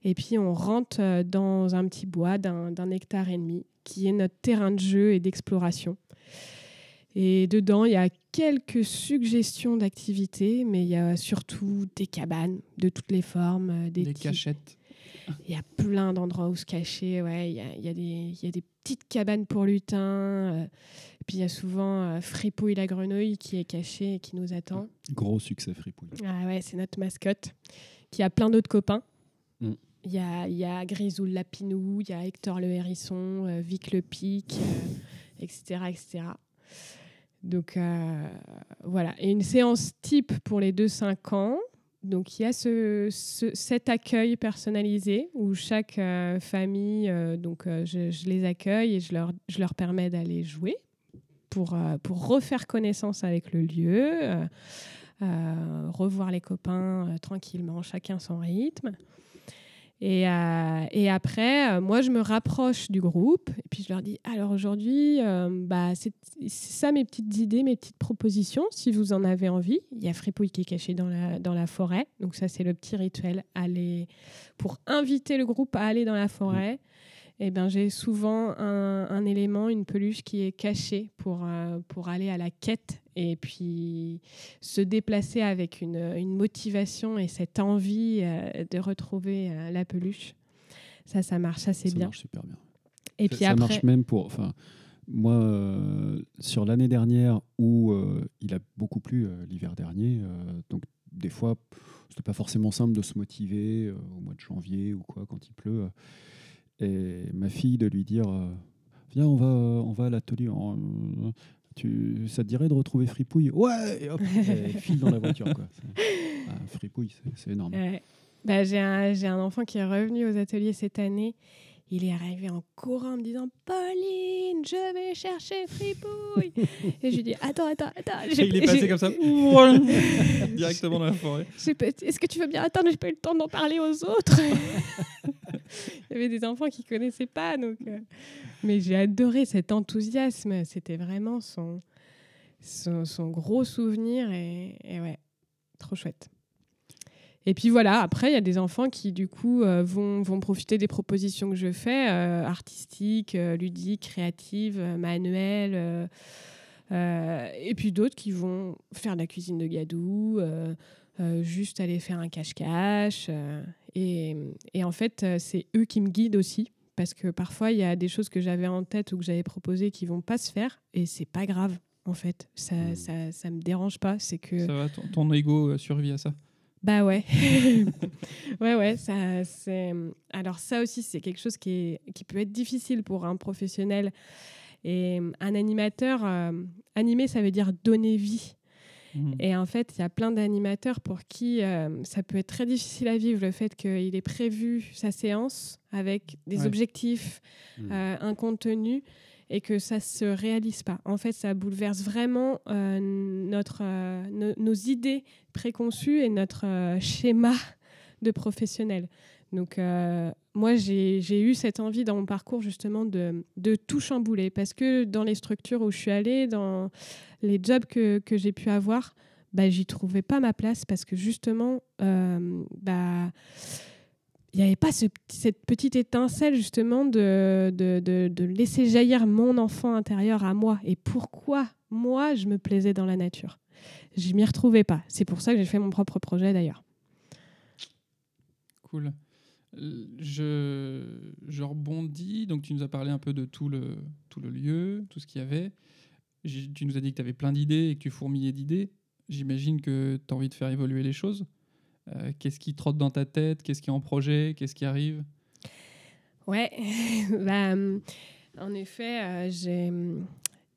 Et puis, on rentre euh, dans un petit bois d'un hectare et demi, qui est notre terrain de jeu et d'exploration. Et dedans, il y a quelques suggestions d'activités, mais il y a surtout des cabanes de toutes les formes, euh, des, des petits- cachettes. il y a plein d'endroits où se cacher. Ouais, il y a, il y a des, il y a des petites cabanes pour lutins. Puis il y a souvent euh, Fripouille la grenouille qui est caché et qui nous attend. Gros succès fripouille. Ah ouais, c'est notre mascotte. Qui a plein d'autres copains. Mm. Il y a, y a Grisou le lapinou, il y a Hector le hérisson, euh, Vic le pic, euh, etc., etc. Donc euh, voilà. Et une séance type pour les 2-5 ans. Donc il y a ce, ce- cet accueil personnalisé où chaque famille, donc je, je les accueille et je leur, je leur permets d'aller jouer pour, euh, pour refaire connaissance avec le lieu, euh, euh, revoir les copains tranquillement, chacun son rythme. Et, et après, moi, je me rapproche du groupe et puis je leur dis alors aujourd'hui, bah, c'est c'est ça mes petites idées, mes petites propositions, si vous en avez envie. Il y a Fripouille qui est caché dans la, dans la forêt. Donc, ça, c'est le petit rituel aller, pour inviter le groupe à aller dans la forêt. Et ben, j'ai souvent un, un élément, une peluche qui est cachée pour, euh, pour aller à la quête et puis se déplacer avec une, une motivation et cette envie euh, de retrouver euh, la peluche. Ça, ça marche assez ça bien. marche super bien. Et ça, puis ça après, marche même pour. Enfin, moi, sur l'année dernière où il a beaucoup plu l'hiver dernier, donc des fois, c'était pas forcément simple de se motiver au mois de janvier ou quoi quand il pleut. Et ma fille de lui dire, euh, viens, on va, on va à l'atelier. euh, Tu, ça te dirait de retrouver Fripouille? Ouais et hop, elle file dans la voiture. Quoi. Ah, fripouille, c'est- énorme. Ouais. Bah, j'ai un, j'ai un enfant qui est revenu aux ateliers cette année. Il est arrivé en courant en me disant Pauline, je vais chercher Fripouille. et je lui dis Attends, attends, attends. j'ai- Il est passé j'ai- comme ça, directement dans la forêt. j'ai Est-ce que tu veux bien attendre J'ai pas eu le temps d'en parler aux autres. Il y avait des enfants qui connaissaient pas. Donc, euh, Mais j'ai adoré cet enthousiasme. C'était vraiment son, son, gros souvenir. Et, ouais, trop chouette. Et puis voilà, après, il y a des enfants qui, du coup, euh, vont, vont profiter des propositions que je fais, euh, artistiques, ludiques, créatives, manuelles. et puis d'autres qui vont faire de la cuisine de gadou, juste aller faire un cache-cache. Et, et en fait, euh, c'est eux qui me guident aussi. Parce que parfois, il y a des choses que j'avais en tête ou que j'avais proposées qui vont pas se faire. Et c'est pas grave, en fait. Ça, Mm. ça, ça me dérange pas. C'est que. Ça va, ton, ton ego euh, survit à ça. Bah ouais. ouais, ouais. Ça, c'est... Alors ça aussi, c'est quelque chose qui, est... qui peut être difficile pour un professionnel. Et un animateur, euh, animer, ça veut dire donner vie. Mhm. Et en fait, il y a plein d'animateurs pour qui euh, ça peut être très difficile à vivre le fait qu'il ait prévu sa séance avec des Ouais. objectifs, Mm. euh, un contenu et que ça se réalise pas. En fait, ça bouleverse vraiment euh, notre, no- nos idées préconçues et notre schéma de professionnel. Donc, moi, j'ai eu cette envie dans mon parcours justement de, tout chambouler parce que dans les structures où je suis allée, dans les jobs que, j'ai pu avoir, bah, j'y trouvais pas ma place parce que justement, euh, bah, il n'y avait pas cette petite étincelle justement de- de laisser jaillir mon enfant intérieur à moi. Et pourquoi moi, je me plaisais dans la nature? Je m'y retrouvais pas. C'est pour ça que j'ai fait mon propre projet d'ailleurs. Cool. Je, rebondis. Donc, tu nous as parlé un peu de tout le, tout le lieu, tout ce qu'il y avait. Tu nous as dit que tu avais plein d'idées et que tu fourmillais d'idées. J'imagine que tu as envie de faire évoluer les choses. Euh, Qu'est-ce qui trotte dans ta tête? Qu'est-ce qui est en projet? Qu'est-ce qui arrive? Ouais, bah, en effet, euh, j'ai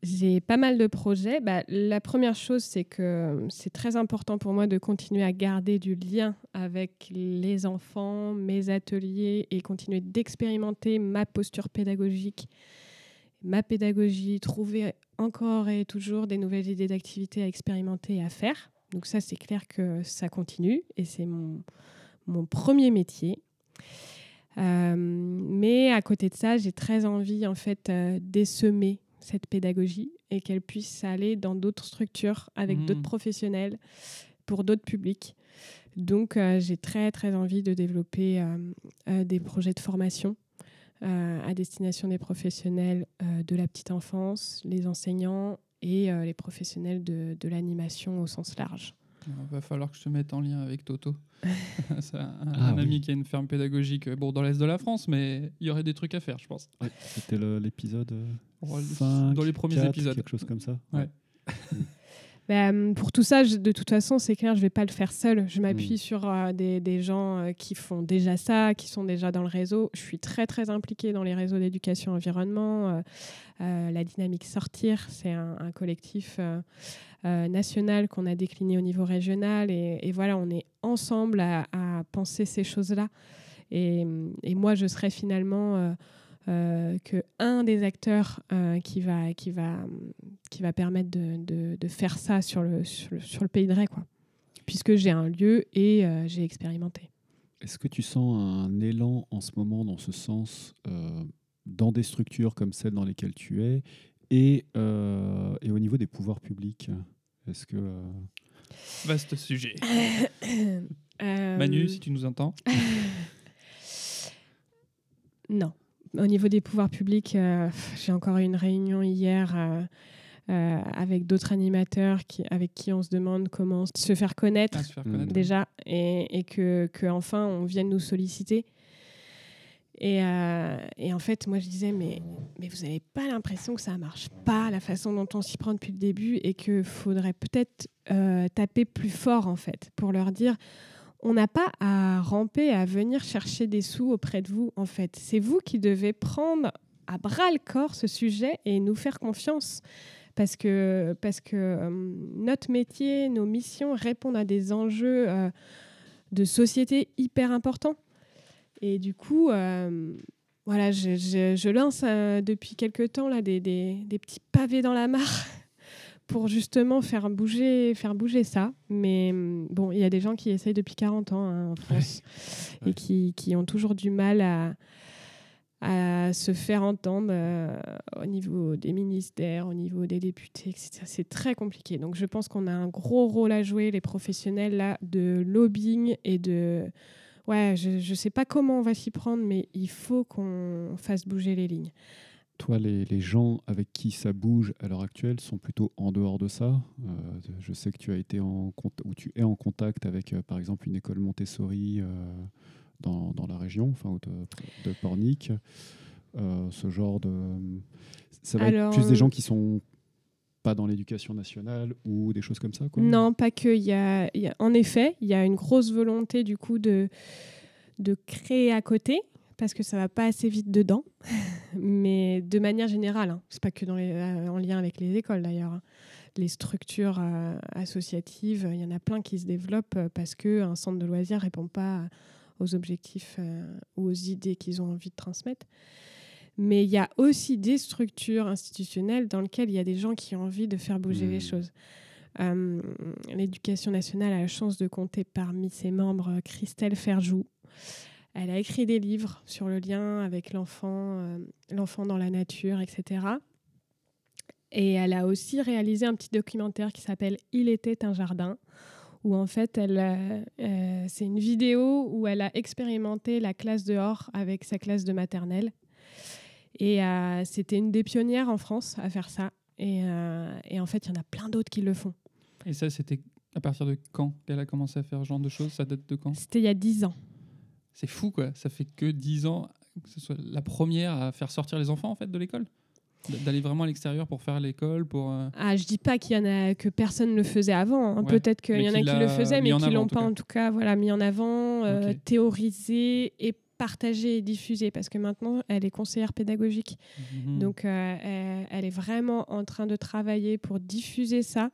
j'ai pas mal de projets. Bah, la première chose, c'est que hum, c'est très important pour moi de continuer à garder du lien avec les enfants, mes ateliers et continuer d'expérimenter ma posture pédagogique, ma pédagogie, trouver encore et toujours des nouvelles idées d'activités à expérimenter et à faire. Donc ça, c'est clair que ça continue et c'est mon, mon premier métier. Euh, mais à côté de ça, j'ai très envie en fait euh, cette pédagogie et qu'elle puisse aller dans d'autres structures avec Mhm. d'autres professionnels pour d'autres publics. Donc euh, j'ai très très envie de développer euh, euh, des projets de formation euh, à destination des professionnels de la petite enfance, les enseignants et les professionnels de, de l'animation au sens large. Il va falloir que je te mette en lien avec Toto. C'est un, Ah un oui. ami qui a une ferme pédagogique euh, bon, dans l'Est de la France, mais il y aurait des trucs à faire, je pense. Ouais, C'était l'épisode euh, dans les premiers épisodes. quelque chose comme ça. Ouais. Bah, Bah, pour tout ça, je- de toute façon, c'est clair, je vais pas le faire seul. Je m'appuie Mm. sur euh, des, des gens euh, qui font déjà ça, qui sont déjà dans le réseau. Je suis très très impliquée dans les réseaux d'éducation environnement. euh, euh, la dynamique sortir, c'est un, un collectif euh, euh, national qu'on a décliné au niveau régional et, voilà, on est ensemble à, penser ces choses-là. Et, moi, je serais finalement euh, euh, que un des acteurs euh, qui va qui va qui va permettre de, de- faire ça sur le, sur le, sur le pays de Ray, quoi. Puisque j'ai un lieu et euh, j'ai expérimenté. Est-ce que tu sens un élan en ce moment dans ce sens euh, dans des structures comme celles dans lesquelles tu es et, euh, et au niveau des pouvoirs publics Est-ce que euh, Vaste sujet. Euh, Manu, si tu nous entends. Non. Au niveau des pouvoirs publics, euh, j'ai encore eu une réunion hier euh, euh, avec d'autres animateurs qui, avec qui on se demande comment se faire connaître À se faire connaître. déjà et, et que, que enfin on vienne nous solliciter. Et, euh, et en fait, moi je disais, mais, vous n'avez pas l'impression que ça marche pas la façon dont on s'y prend depuis le début et qu'il faudrait peut-être euh, taper plus fort en fait pour leur dire, on n'a pas à ramper, à venir chercher des sous auprès de vous en fait. C'est vous qui devez prendre à bras le corps ce sujet et nous faire confiance parce que, parce que euh, notre métier, nos missions répondent à des enjeux de société hyper importants. Et du coup, euh, voilà, je, je- je lance euh, depuis quelques temps là, des, des- des petits pavés dans la mare pour justement faire bouger, faire bouger ça. Mais hum, bon, il y a des gens qui essayent depuis 40 ans hein, en France Ouais. et qui, qui ont toujours du mal à, à se faire entendre euh, au niveau des ministères, au niveau des députés, etc. C'est très compliqué. Donc je pense qu'on a un gros rôle à jouer, les professionnels, là, de lobbying et de... Ouais, je ne sais pas comment on va s'y prendre, mais il faut qu'on fasse bouger les lignes. toi, les, les gens avec qui ça bouge à l'heure actuelle sont plutôt en dehors de ça Euh, Je sais que tu as été en ou tu es en contact avec, euh, par exemple, une école Montessori euh, dans, dans la région, enfin, de, de Pornic. Euh, ce genre de. Ça va Alors, être plus des gens qui sont pas dans l'éducation nationale ou des choses comme ça. Non, pas que. Il y a, en effet, il y a une grosse volonté du coup de, de créer à côté parce que ça va pas assez vite dedans. Mais de manière générale, hein. c'est pas que euh, en lien avec les écoles d'ailleurs. hein. Les structures euh, associatives, il y en a plein qui se développent euh, parce que un centre de loisirs répond pas aux objectifs ou aux idées qu'ils ont envie de transmettre. Mais il y a aussi des structures institutionnelles dans lesquelles il y a des gens qui ont envie de faire bouger les Mmh. choses. Euh, L'éducation nationale a la chance de compter parmi ses membres Christelle Ferjou. Elle a écrit des livres sur le lien avec l'enfant, euh, l'enfant dans la nature, etc. Et elle a aussi réalisé un petit documentaire qui s'appelle Il était un jardin, où en fait, elle, euh, c'est une vidéo où elle a expérimenté la classe dehors avec sa classe de maternelle. Et euh, c'était une des pionnières en France à faire ça. Et, euh, et en fait, il y en a plein d'autres qui le font. Et ça, c'était à partir de quand qu'elle a commencé à faire ce genre de choses? Ça date de quand? C'était il y a 10 ans. C'est fou, quoi. Ça fait que 10 ans que ce soit la première à faire sortir les enfants, en fait, de l'école D'aller vraiment à l'extérieur pour faire l'école, pour... euh, Ah, je dis pas qu'il y en a que personne ne le faisait avant. hein. Ouais, Peut-être qu'il y en a qui le faisaient, mais qui en l'ont pas en tout cas voilà mis en avant, euh, théorisé et partagé et diffusé parce que maintenant elle est conseillère pédagogique. mhm. Donc euh, elle, elle est vraiment en train de travailler pour diffuser ça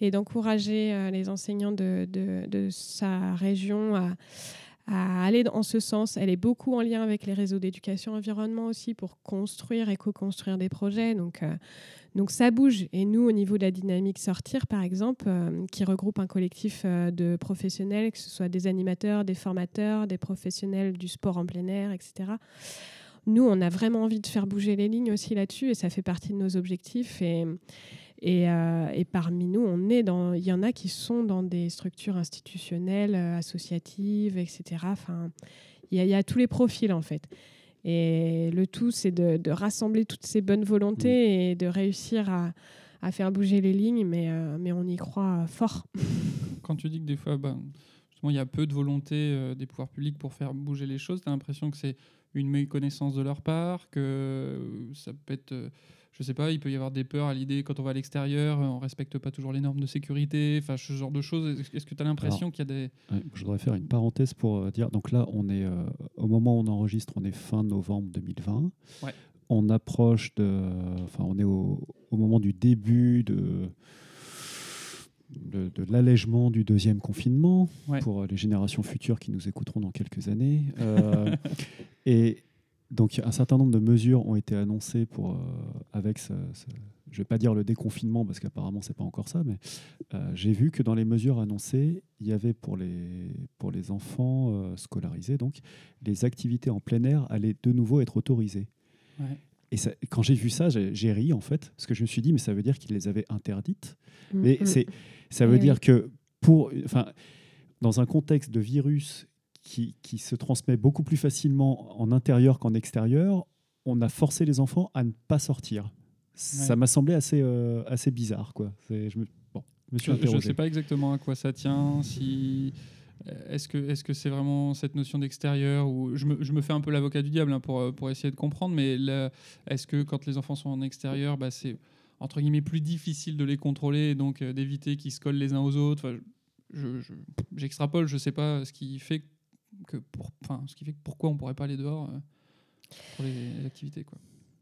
et d'encourager euh, les enseignants de, de- de sa région à, à aller dans ce sens. Elle est beaucoup en lien avec les réseaux d'éducation environnement aussi pour construire et co-construire des projets. Donc, euh, donc ça bouge. Et nous, au niveau de la dynamique Sortir, par exemple, euh, qui regroupe un collectif euh, de professionnels, que ce soit des animateurs, des formateurs, des professionnels du sport en plein air, etc. Nous, on a vraiment envie de faire bouger les lignes aussi là-dessus et ça fait partie de nos objectifs. Et, euh, et parmi nous, on est dans, il y en a qui sont dans des structures institutionnelles, euh, associatives, etc. Enfin, il y, a- il y a tous les profils en fait. Et le tout, c'est de, de rassembler toutes ces bonnes volontés et de réussir à, à faire bouger les lignes, mais, euh, mais on y croit fort. Quand tu dis que des fois, ben, justement il y a peu de volonté euh, des pouvoirs publics pour faire bouger les choses. Tu as l'impression que c'est une méconnaissance de leur part, que ça peut être, euh, je sais pas, il peut y avoir des peurs à l'idée quand on va à l'extérieur, on respecte pas toujours les normes de sécurité, enfin ce genre de choses. Est-ce que tu as l'impression qu'il y a des... Ouais, je voudrais faire une parenthèse pour euh, dire. Donc là, on est euh, au moment où on enregistre, on est fin novembre 2020. Ouais. On approche de, enfin, on est au, au moment du début de de, de l'allègement du deuxième confinement Ouais. pour euh, les générations futures qui nous écouteront dans quelques années. Euh, et donc un certain nombre de mesures ont été annoncées pour euh, avec ce, ce- je vais pas dire le déconfinement parce qu'apparemment c'est pas encore ça, mais euh, j'ai vu que dans les mesures annoncées, il y avait pour les, pour les enfants euh, scolarisés, donc, les activités en plein air allaient de nouveau être autorisées. Ouais. Et ça- quand j'ai vu ça, j'ai j'ai ri en fait, parce que je me suis dit, mais ça veut dire qu'ils les avaient interdites. Mm, Mais mm. c'est, ça veut oui. dire que pour, enfin, dans un contexte de virus qui, qui se transmet beaucoup plus facilement en intérieur qu'en extérieur, on a forcé les enfants à ne pas sortir. Ça m'a semblé assez, euh, assez bizarre, quoi. C'est- Je me, bon, je me suis Je ne sais pas exactement à quoi ça tient. Si est-ce que est-ce que c'est vraiment cette notion d'extérieur ou je me, je me fais un peu l'avocat du diable hein, pour euh, pour essayer de comprendre. Mais est-ce que quand les enfants sont en extérieur, bah, c'est entre guillemets plus difficile de les contrôler et donc euh, d'éviter qu'ils se collent les uns aux autres. Enfin, je- je- j'extrapole, je, ne sais pas ce qui fait que pour, enfin, ce qui fait que pourquoi on pourrait pas aller dehors euh, pour les, les activités quoi.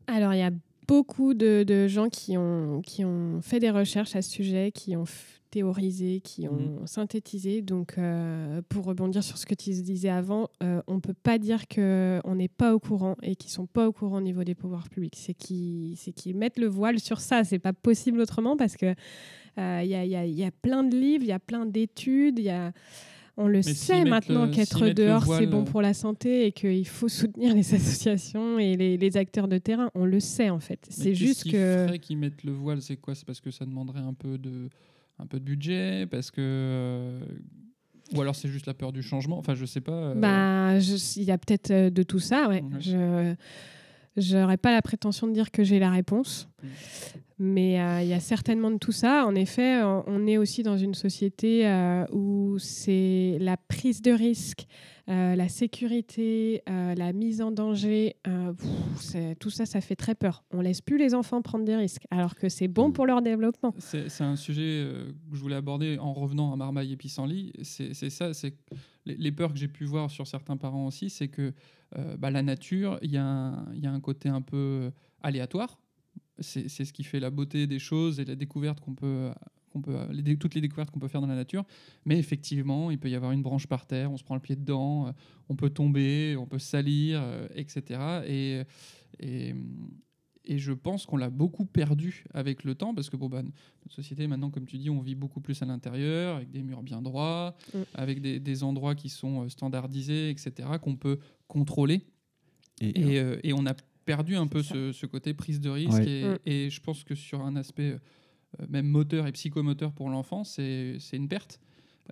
Alors, il y a beaucoup de, de gens qui ont, qui ont fait des recherches à ce sujet, qui ont théorisé, qui ont synthétisé. Donc, euh, pour rebondir sur ce que tu disais avant, euh, on ne peut pas dire qu'on n'est pas au courant et qu'ils ne sont pas au courant au niveau des pouvoirs publics. C'est qu'ils qu'ils mettent le voile sur ça. C'est pas possible autrement parce que euh, y, a, y a- y a plein de livres, il y a plein d'études, il y a... On le sait maintenant le- qu'être dehors, c'est bon euh, pour la santé et qu'il faut soutenir les associations et les, les acteurs de terrain. On le sait en fait. C'est juste qui que. ferait qu'ils mettent le voile, c'est quoi? C'est parce que ça demanderait un peu de, un peu de budget, parce que, euh, ou alors c'est juste la peur du changement? Enfin, je sais pas. euh, Bah, il y a peut-être euh, de tout ça, ouais. Ouais. Je n'aurais pas la prétention de dire que j'ai la réponse, mais euh, il y a certainement de tout ça. En effet, on- on est aussi dans une société euh, où c'est la prise de risque, euh, la sécurité, euh, la mise en danger. euh, pff, tout ça, ça fait très peur. On laisse plus les enfants prendre des risques, alors que c'est bon Mm. pour leur développement. C'est un sujet euh, que je voulais aborder en revenant à Marmaille et Pissenlit. C'est ça, c'est les, les peurs que j'ai pu voir sur certains parents aussi, c'est que euh, bah, la nature, il y, y a un côté un peu aléatoire. C'est ce qui fait la beauté des choses et la découverte qu'on peut, peut toutes les découvertes qu'on peut faire dans la nature. Mais effectivement, il peut y avoir une branche par terre, on se prend le pied dedans, euh, on peut tomber, on peut salir, euh, etc. Et, et, et je pense qu'on l'a beaucoup perdu avec le temps parce que bon, bah, notre société, maintenant, comme tu dis, on vit beaucoup plus à l'intérieur, avec des murs bien droits, Mm. avec des, des endroits qui sont euh, standardisés, etc., qu'on peut contrôler. Et, Et, euh, et on a perdu un peu ce, ce côté prise de risque. Ouais. Et, Mm. et je pense que sur un aspect euh, même moteur et psychomoteur pour l'enfant, c'est une perte.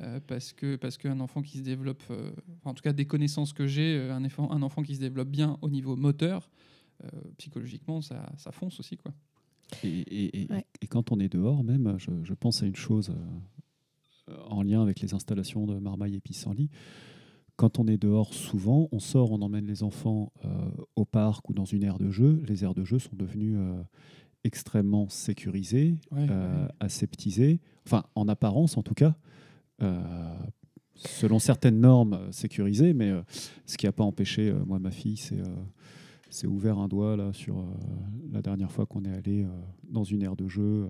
Euh, parce que parce qu'un enfant qui se développe, euh, en tout cas des connaissances que j'ai, euh, un enfant, un enfant qui se développe bien au niveau moteur, euh, psychologiquement, ça, ça fonce aussi. Quoi. Et, et- et- Ouais. et quand on est dehors, même, je, je pense à une chose euh, en lien avec les installations de Marmaille et Pissenlit. Quand on est dehors, souvent, on sort, on emmène les enfants euh, au parc ou dans une aire de jeu. Les aires de jeu sont devenues euh, extrêmement sécurisées, Ouais, euh, ouais. aseptisées, enfin en apparence en tout cas. euh, selon certaines normes euh, sécurisées, mais euh, ce qui n'a pas empêché, euh, moi, ma fille, c'est c'est ouvert un doigt là sur euh, la dernière fois qu'on est allé euh, dans une aire de jeu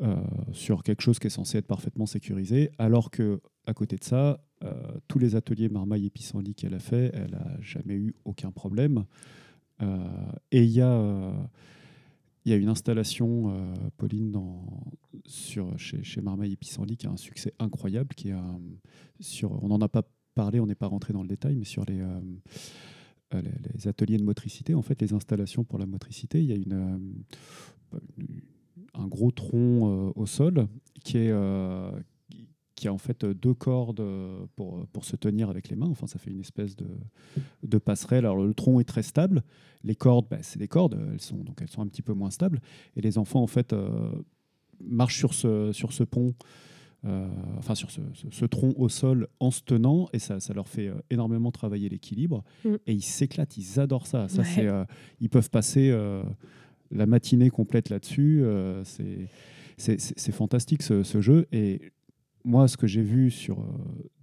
euh, sur quelque chose qui est censé être parfaitement sécurisé, alors que à côté de ça, tous les ateliers marmaille et pissenlit qu'elle a fait, elle a jamais eu aucun problème. Et il y a a une installation, Pauline, dans, sur, chez, chez Marmaille et Pissenlit, qui a un succès incroyable, qui un- sur, on n'en a pas parlé, on n'est pas rentré dans le détail, mais sur les, les, les ateliers de motricité, en fait, les installations pour la motricité, il y a euh, un gros tronc euh, au sol qui euh, a en fait deux cordes euh, pour, se tenir avec les mains. Enfin, ça fait une espèce de, passerelle. Alors, le tronc est très stable. Les cordes, bah, c'est des cordes. Elles sont, donc, elles sont un petit peu moins stables. Et les enfants, en fait, euh, marchent sur ce pont euh, enfin sur ce, ce- ce tronc au sol en se tenant, et ça, ça leur fait euh, énormément travailler l'équilibre. Mm. Et ils s'éclatent, ils adorent ça. ça Ouais. c'est, euh, ils peuvent passer la matinée complète là-dessus. c'est, c'est, fantastique ce, ce jeu. Et moi, ce que j'ai vu sur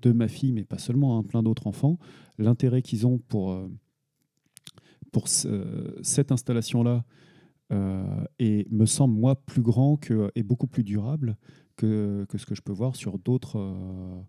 de ma fille, mais pas seulement, hein, plein d'autres enfants, l'intérêt qu'ils ont pour, pour ce- cette installation-là euh, et me semble moi plus grand que, et beaucoup plus durable que, que ce que je peux voir sur d'autres euh,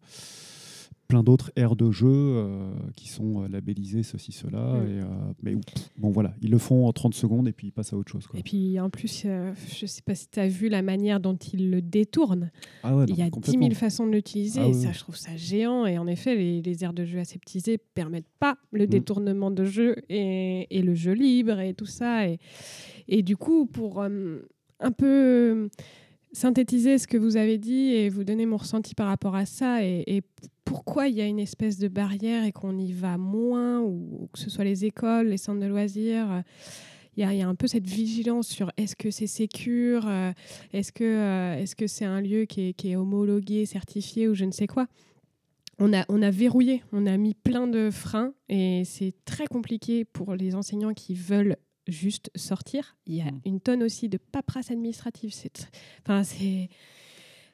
plein d'autres aires de jeu euh, qui sont euh, labellisées ceci cela Mm. et, euh, mais pff, bon voilà ils le font en 30 secondes et puis ils passent à autre chose quoi. Et puis en plus, euh, je sais pas si tu as vu la manière dont ils le détournent. ah ouais, Il y a 10 complètement. 000 façons de l'utiliser Ah et ça, je trouve ça géant. Et en effet, les, les aires de jeu aseptisées permettent pas le Mm. détournement de jeu et, et le jeu libre et tout ça. Et, et du coup, pour un peu synthétiser ce que vous avez dit et vous donner mon ressenti par rapport à ça et, pourquoi il y a une espèce de barrière et qu'on y va moins, ou que ce soit les écoles, les centres de loisirs. euh, Il y, a, il y a un peu cette vigilance sur est-ce que c'est sécure, euh, est-ce que euh, est-ce que c'est un lieu qui est, qui est homologué, certifié ou je ne sais quoi. On a, on a verrouillé, on a mis plein de freins et c'est très compliqué pour les enseignants qui veulent juste sortir. Il y a Mm. une tonne aussi de paperasse administrative. C'est, enfin, c'est,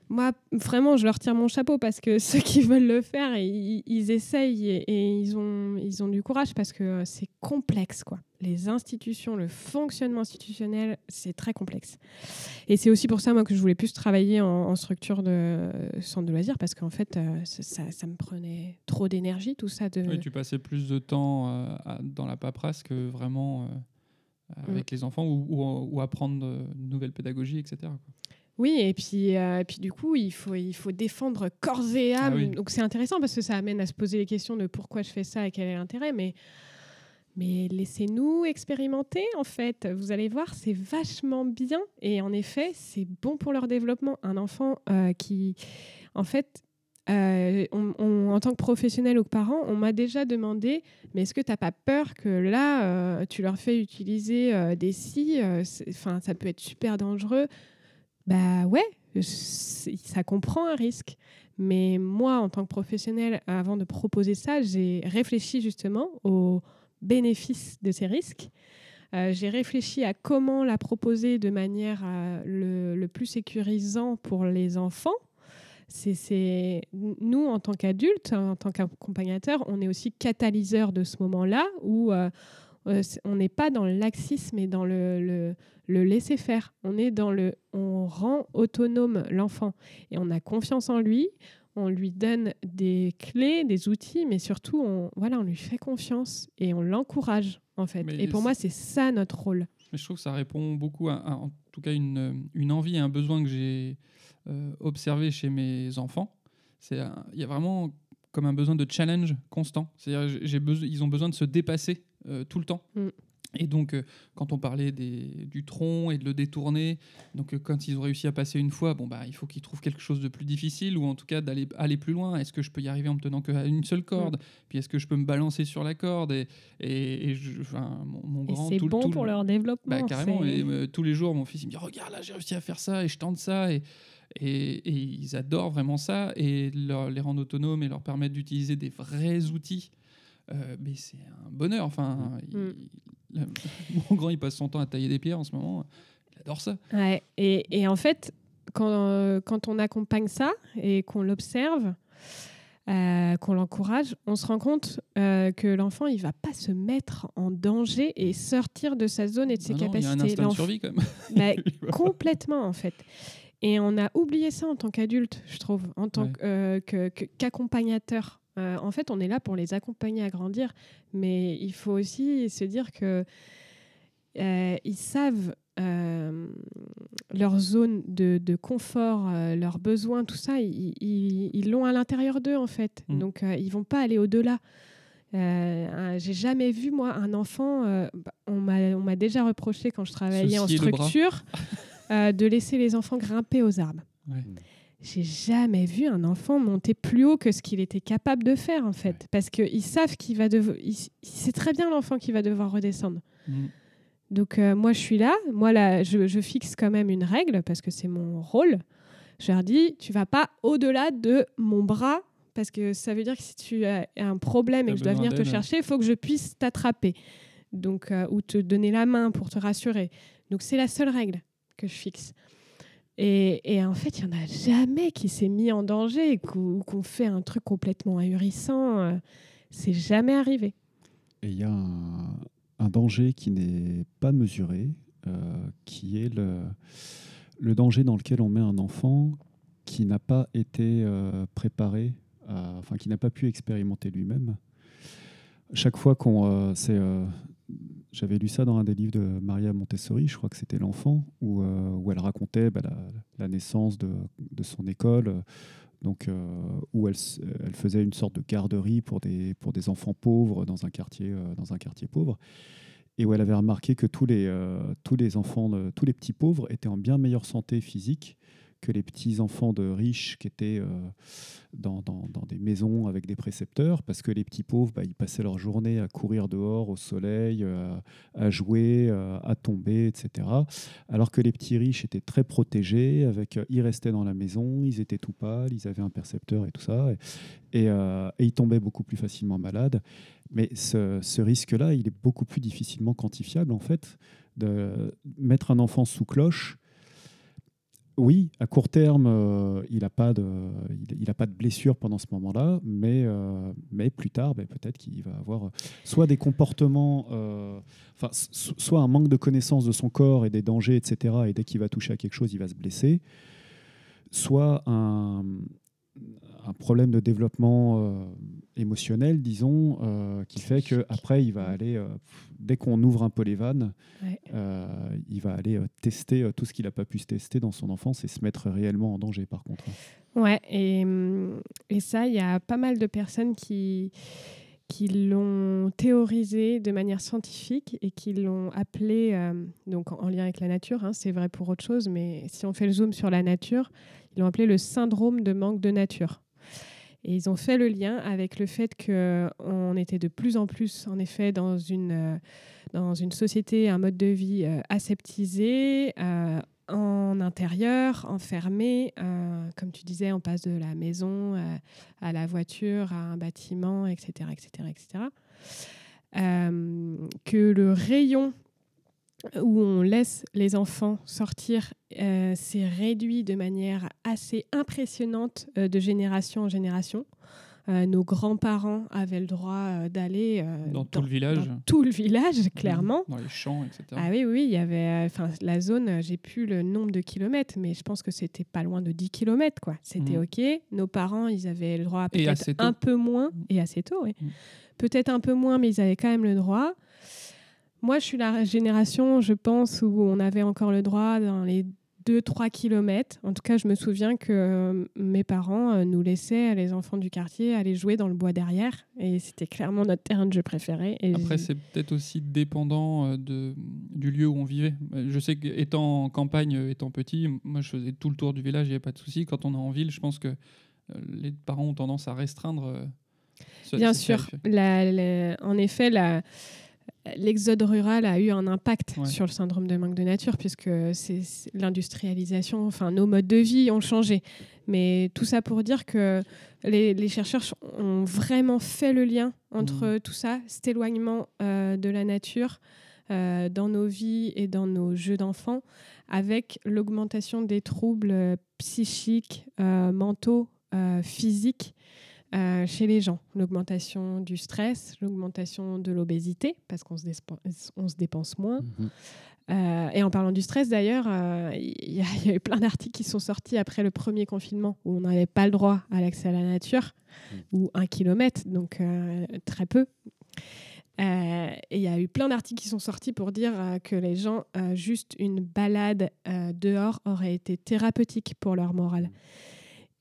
moi, vraiment, je leur tire mon chapeau parce que ceux qui veulent le faire, ils, ils essayent et, et ils, ont, ils ont du courage parce que c'est complexe. Quoi. Les institutions, le fonctionnement institutionnel, c'est très complexe. Et c'est aussi pour ça, moi, que je voulais plus travailler en, en structure de euh, centre de loisirs parce qu'en fait, euh, ça, ça- ça me prenait trop d'énergie, tout ça. De... Oui, tu passais plus de temps euh, dans la paperasse que vraiment euh, avec les enfants ou, ou, ou apprendre de nouvelles pédagogies, etc. quoi. Oui, et puis, euh, et puis du coup, il faut, il faut défendre corps et âme. Ah oui. Donc c'est intéressant parce que ça amène à se poser les questions de pourquoi je fais ça et quel est l'intérêt. Mais, mais laissez-nous expérimenter, en fait. Vous allez voir, c'est vachement bien. Et en effet, c'est bon pour leur développement. Un enfant euh, qui, en fait, euh, en tant que professionnel ou que parent, on m'a déjà demandé, mais est-ce que tu n'as pas peur que là, euh, tu leur fais utiliser euh, des scies Enfin, ça peut être super dangereux. Bah ouais, ça comprend un risque. Mais moi, en tant que professionnel, avant de proposer ça, j'ai réfléchi justement aux bénéfices de ces risques. J'ai réfléchi à comment la proposer de manière le, le plus sécurisant pour les enfants. C'est, Nous, en tant qu'adultes, en tant qu'accompagnateurs, on est aussi catalyseurs de ce moment-là où euh, euh, on n'est pas dans le laxisme et dans le, le- le laisser faire. On est dans le, on rend autonome l'enfant et on a confiance en lui. On lui donne des clés, des outils, mais surtout, on, voilà, on lui fait confiance et on l'encourage en fait. Mais et pour moi, c'est ça notre rôle. Mais je trouve que ça répond beaucoup à, à- en tout cas une, une envie et un besoin que j'ai observé chez mes enfants. Il y a vraiment comme un besoin de challenge constant. C'est-à-dire ils ont besoin de se dépasser euh, tout le temps. Mm. Et donc, euh, quand on parlait des, du tronc et de le détourner, donc euh, quand ils ont réussi à passer une fois, bon bah il faut qu'ils trouvent quelque chose de plus difficile ou en tout cas d'aller aller plus loin. Est-ce que je peux y arriver en me tenant qu'à une seule corde? Puis est-ce que je peux me balancer sur la corde? Et, et, et je- enfin, mon, grand, c'est bon tout pour le- leur développement. bah, carrément. Et euh, tous les jours, mon fils il me dit Regarde, là, j'ai réussi à faire ça et je tente ça. Et, et, et ils adorent vraiment ça et leur, les rendre autonomes et leur permettre d'utiliser des vrais outils. euh, mais c'est un bonheur. Enfin, il- Mm. le- mon grand, il passe son temps à tailler des pierres en ce moment. Il adore ça. Ouais, et, et en fait, quand, euh, quand on accompagne ça et qu'on l'observe, euh, qu'on l'encourage, on se rend compte euh, que l'enfant, il va pas se mettre en danger et sortir de sa zone et de ses non, il y a un capacités. instinct de survie quand même. Bah, complètement, en fait. Et on a oublié ça en tant qu'adulte, je trouve, en tant Ouais. euh, qu'accompagnateur. Euh, en fait, on est là pour les accompagner à grandir, mais il faut aussi se dire que euh, ils savent euh, leur zone de, de confort, leurs besoins, tout ça, ils l'ont à l'intérieur d'eux en fait. Mm. Donc ils vont pas aller au-delà. Euh, J'ai jamais vu moi un enfant. euh, bah, on m'a déjà reproché quand je travaillais en structure euh, de laisser les enfants grimper aux arbres. Ouais. J'ai jamais vu un enfant monter plus haut que ce qu'il était capable de faire en fait, parce qu'ils savent qu'il va devoir. C'est très bien l'enfant qui va devoir redescendre. Mm. Donc euh, moi je suis là, moi là je, je fixe quand même une règle parce que c'est mon rôle. Je leur dis, tu vas pas au-delà de mon bras, parce que ça veut dire que si tu as un problème et que je dois venir te chercher, il faut que je puisse t'attraper. Donc, euh, ou te donner la main pour te rassurer. Donc, c'est la seule règle que je fixe. Et, et en fait, il n'y en a jamais qui s'est mis en danger et qu'on fait un truc complètement ahurissant. euh, C'est jamais arrivé. Et il y a un, danger qui n'est pas mesuré, euh, qui est le, le danger dans lequel on met un enfant qui n'a pas été euh, préparé, enfin qui n'a pas pu expérimenter lui-même. Chaque fois qu'on... euh, j'avais lu ça dans un des livres de Maria Montessori, je crois que c'était L'Enfant, où, euh, où elle racontait bah, la, naissance de, de son école, euh, donc, euh, où elle, elle faisait une sorte de garderie pour des, pour des enfants pauvres dans un quartier, dans un quartier pauvre, et où elle avait remarqué que tous les, tous les enfants, tous les petits pauvres étaient en bien meilleure santé physique que les petits enfants de riches qui étaient euh, dans, des maisons avec des précepteurs, parce que les petits pauvres, bah, ils passaient leur journée à courir dehors au soleil, euh, à jouer, euh, à tomber, etc. Alors que les petits riches étaient très protégés, avec, ils restaient dans la maison, ils étaient tout pâles, ils avaient un percepteur et tout ça, et, ils tombaient beaucoup plus facilement malades. Mais ce risque-là, il est beaucoup plus difficilement quantifiable, en fait, de mettre un enfant sous cloche. Oui, à court terme, euh, il n'a pas, de, pas de blessure pendant ce moment-là, mais, euh, plus tard, ben, peut-être qu'il va avoir soit des comportements, euh, soit un manque de connaissance de son corps et des dangers, etc. Et dès qu'il va toucher à quelque chose, il va se blesser. Soit un, un problème de développement euh, émotionnel, disons, euh, qui fait qu'après, il va aller, euh, dès qu'on ouvre un peu les vannes, Ouais. il va aller tester tout ce qu'il n'a pas pu se tester dans son enfance et se mettre réellement en danger, par contre. Ouais, et, hum, et ça, il y a pas mal de personnes qui, qui l'ont théorisé de manière scientifique et qui l'ont appelé, euh, donc en, en lien avec la nature, hein, c'est vrai pour autre chose, mais si on fait le zoom sur la nature, ils l'ont appelé le syndrome de manque de nature. Et ils ont fait le lien avec le fait qu'on était de plus en plus, en effet, dans une, euh, dans une société, un mode de vie euh, aseptisé, euh, en intérieur, enfermé. euh, comme tu disais, on passe de la maison euh, à la voiture, à un bâtiment, etc. etc., etc. Euh, que le rayon où on laisse les enfants sortir euh, s'est réduit de manière assez impressionnante euh, de génération en génération. Euh, nos grands-parents avaient le droit euh, d'aller Dans tout le village. dans tout le village, clairement. Dans les champs, etc. Ah oui, oui, il y avait, enfin, la zone, j'ai plus le nombre de kilomètres, mais je pense que c'était pas loin de 10 kilomètres, quoi. C'était Mhm. ok. Nos parents, ils avaient le droit peut-être un peu moins, et assez tôt, oui. Mhm. Peut-être un peu moins, mais ils avaient quand même le droit. Moi, je suis la génération, je pense, où on avait encore le droit dans les 2-3 kilomètres. En tout cas, je me souviens que euh, mes parents euh, nous laissaient, les enfants du quartier, aller jouer dans le bois derrière. Et c'était clairement notre terrain de jeu préféré. Et Après, c'est peut-être aussi dépendant euh, de, du lieu où on vivait. Je sais qu'étant en campagne, étant petit, moi je faisais tout le tour du village, il n'y avait pas de souci. Quand on est en ville, je pense que les parents ont tendance à restreindre. ce- Bien sûr. périphérique. La- la- en effet, la- l'exode rural a eu un impact Ouais. sur le syndrome de manque de nature, puisque c'est l'industrialisation, enfin nos modes de vie ont changé. Mais tout ça pour dire que les, les chercheurs ont vraiment fait le lien entre tout ça, cet éloignement euh, de la nature euh, dans nos vies et dans nos jeux d'enfants, avec l'augmentation des troubles euh, psychiques, euh, mentaux, physiques euh, chez les gens. L'augmentation du stress, l'augmentation de l'obésité, parce qu'on se, déspen- on se dépense moins. Mhm. Euh, et en parlant du stress, d'ailleurs, euh, il y, a- il y a eu plein d'articles qui sont sortis après le premier confinement où on n'avait pas le droit à l'accès à la nature, ou un kilomètre, donc très peu. Euh, et il y a eu plein d'articles qui sont sortis pour dire euh, que les gens, euh, juste une balade dehors aurait été thérapeutique pour leur morale.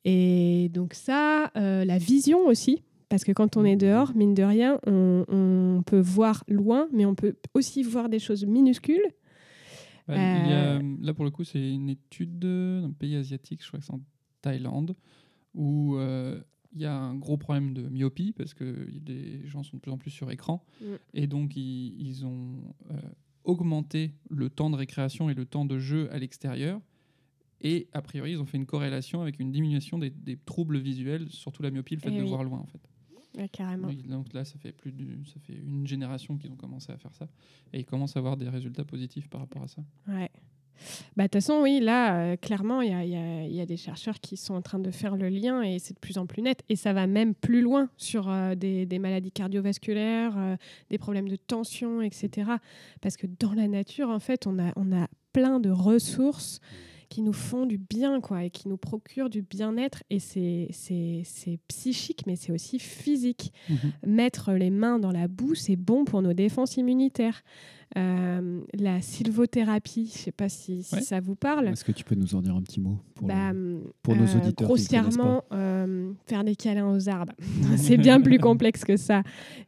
Et donc ça, euh, la vision aussi, parce que quand on est dehors, mine de rien, on, on peut voir loin, mais on peut aussi voir des choses minuscules. Il y a- Euh, là, pour le coup, c'est une étude de- d'un pays asiatique, je crois que c'est en Thaïlande, où euh, il y a un gros problème de myopie parce que les gens sont de plus en plus sur écran. Mm. Et donc, ils, ils ont augmenté le temps de récréation et le temps de jeu à l'extérieur. Et a priori, ils ont fait une corrélation avec une diminution des, des troubles visuels, surtout la myopie, le fait Eh de oui. voir loin en fait. Ouais, carrément. Donc là, ça fait plus de, ça fait une génération qu'ils ont commencé à faire ça, et ils commencent à avoir des résultats positifs par rapport à ça. Ouais. Bah, De toute façon, oui, là, euh, clairement, il y y y a des chercheurs qui sont en train de faire le lien et c'est de plus en plus net. Et ça va même plus loin sur euh, des, des maladies cardiovasculaires, euh, des problèmes de tension, etc. Parce que dans la nature, en fait, on a, on a plein de ressources qui nous font du bien, quoi, et qui nous procurent du bien-être. Et c'est c'est- c'est psychique, mais c'est aussi physique mettre les mains dans la boue, c'est bon pour nos défenses immunitaires. Euh, la sylvothérapie, je ne sais pas si, si Ouais. ça vous parle. Est-ce que tu peux nous en dire un petit mot pour Bah, le- pour nos auditeurs grossièrement, euh, faire des câlins aux arbres. c'est bien plus complexe que ça,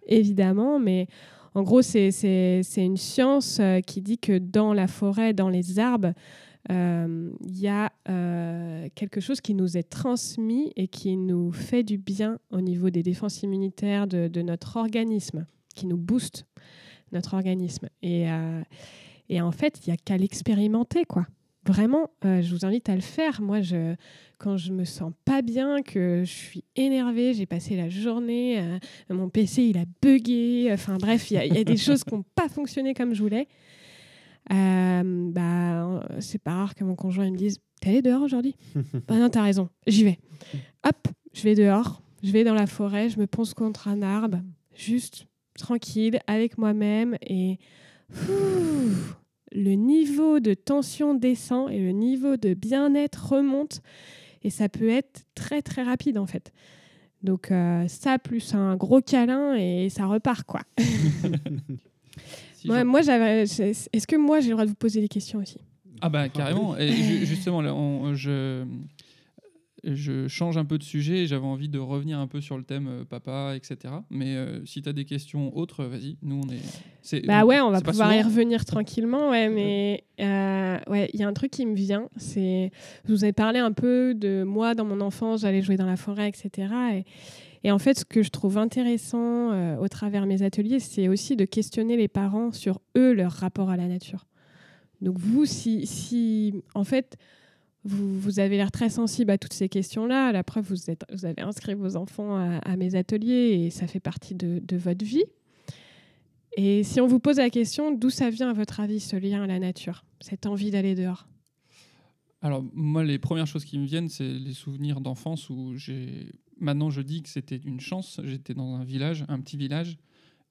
évidemment, mais en gros, c'est- c'est c'est une science euh, qui dit que dans la forêt, dans les arbres, euh, il y a euh, quelque chose qui nous est transmis et qui nous fait du bien au niveau des défenses immunitaires de, de notre organisme, qui nous booste notre organisme. Et, euh, et en fait, il n'y a qu'à l'expérimenter, quoi. Vraiment, euh, je vous invite à le faire. Moi, je, quand je me sens pas bien, que je suis énervée, j'ai passé la journée, euh, mon PC il a bugué, enfin bref, il y, y a des choses qui n'ont pas fonctionné comme je voulais. Euh, bah, c'est pas rare que mon conjoint me dise T'es allé dehors aujourd'hui? Bah non, t'as raison, j'y vais. Hop, je vais dehors, je vais dans la forêt, je me ponce contre un arbre, juste tranquille, avec moi-même et. Le niveau de tension descend et le niveau de bien-être remonte. Et ça peut être très très rapide en fait. Donc euh, ça plus un gros câlin et ça repart quoi. Si Ouais, j'en- moi j'avais. Est-ce que moi j'ai le droit de vous poser des questions aussi? Ah bah carrément. Et justement, là, on- je, je change un peu de sujet. et J'avais envie de revenir un peu sur le thème euh, papa, etc. Mais euh, si tu as des questions autres, vas-y. Nous, on est. Bah ouais, on va pouvoir y revenir tranquillement, ouais, mais euh, ouais, il y a un truc qui me vient, c'est, je vous ai parlé un peu de moi dans mon enfance, j'allais jouer dans la forêt, etc. Et, et en fait, ce que je trouve intéressant euh, au travers mes ateliers, c'est aussi de questionner les parents sur eux, leur rapport à la nature. Donc vous, si, en fait, vous, vous avez l'air très sensible à toutes ces questions-là, la preuve, vous, vous avez inscrit vos enfants à, mes ateliers et ça fait partie de votre vie. Et si on vous pose la question, d'où ça vient à votre avis ce lien à la nature, cette envie d'aller dehors? Alors, moi, les premières choses qui me viennent, c'est les souvenirs d'enfance où j'ai. Maintenant, je dis que c'était une chance. J'étais dans un village, un petit village,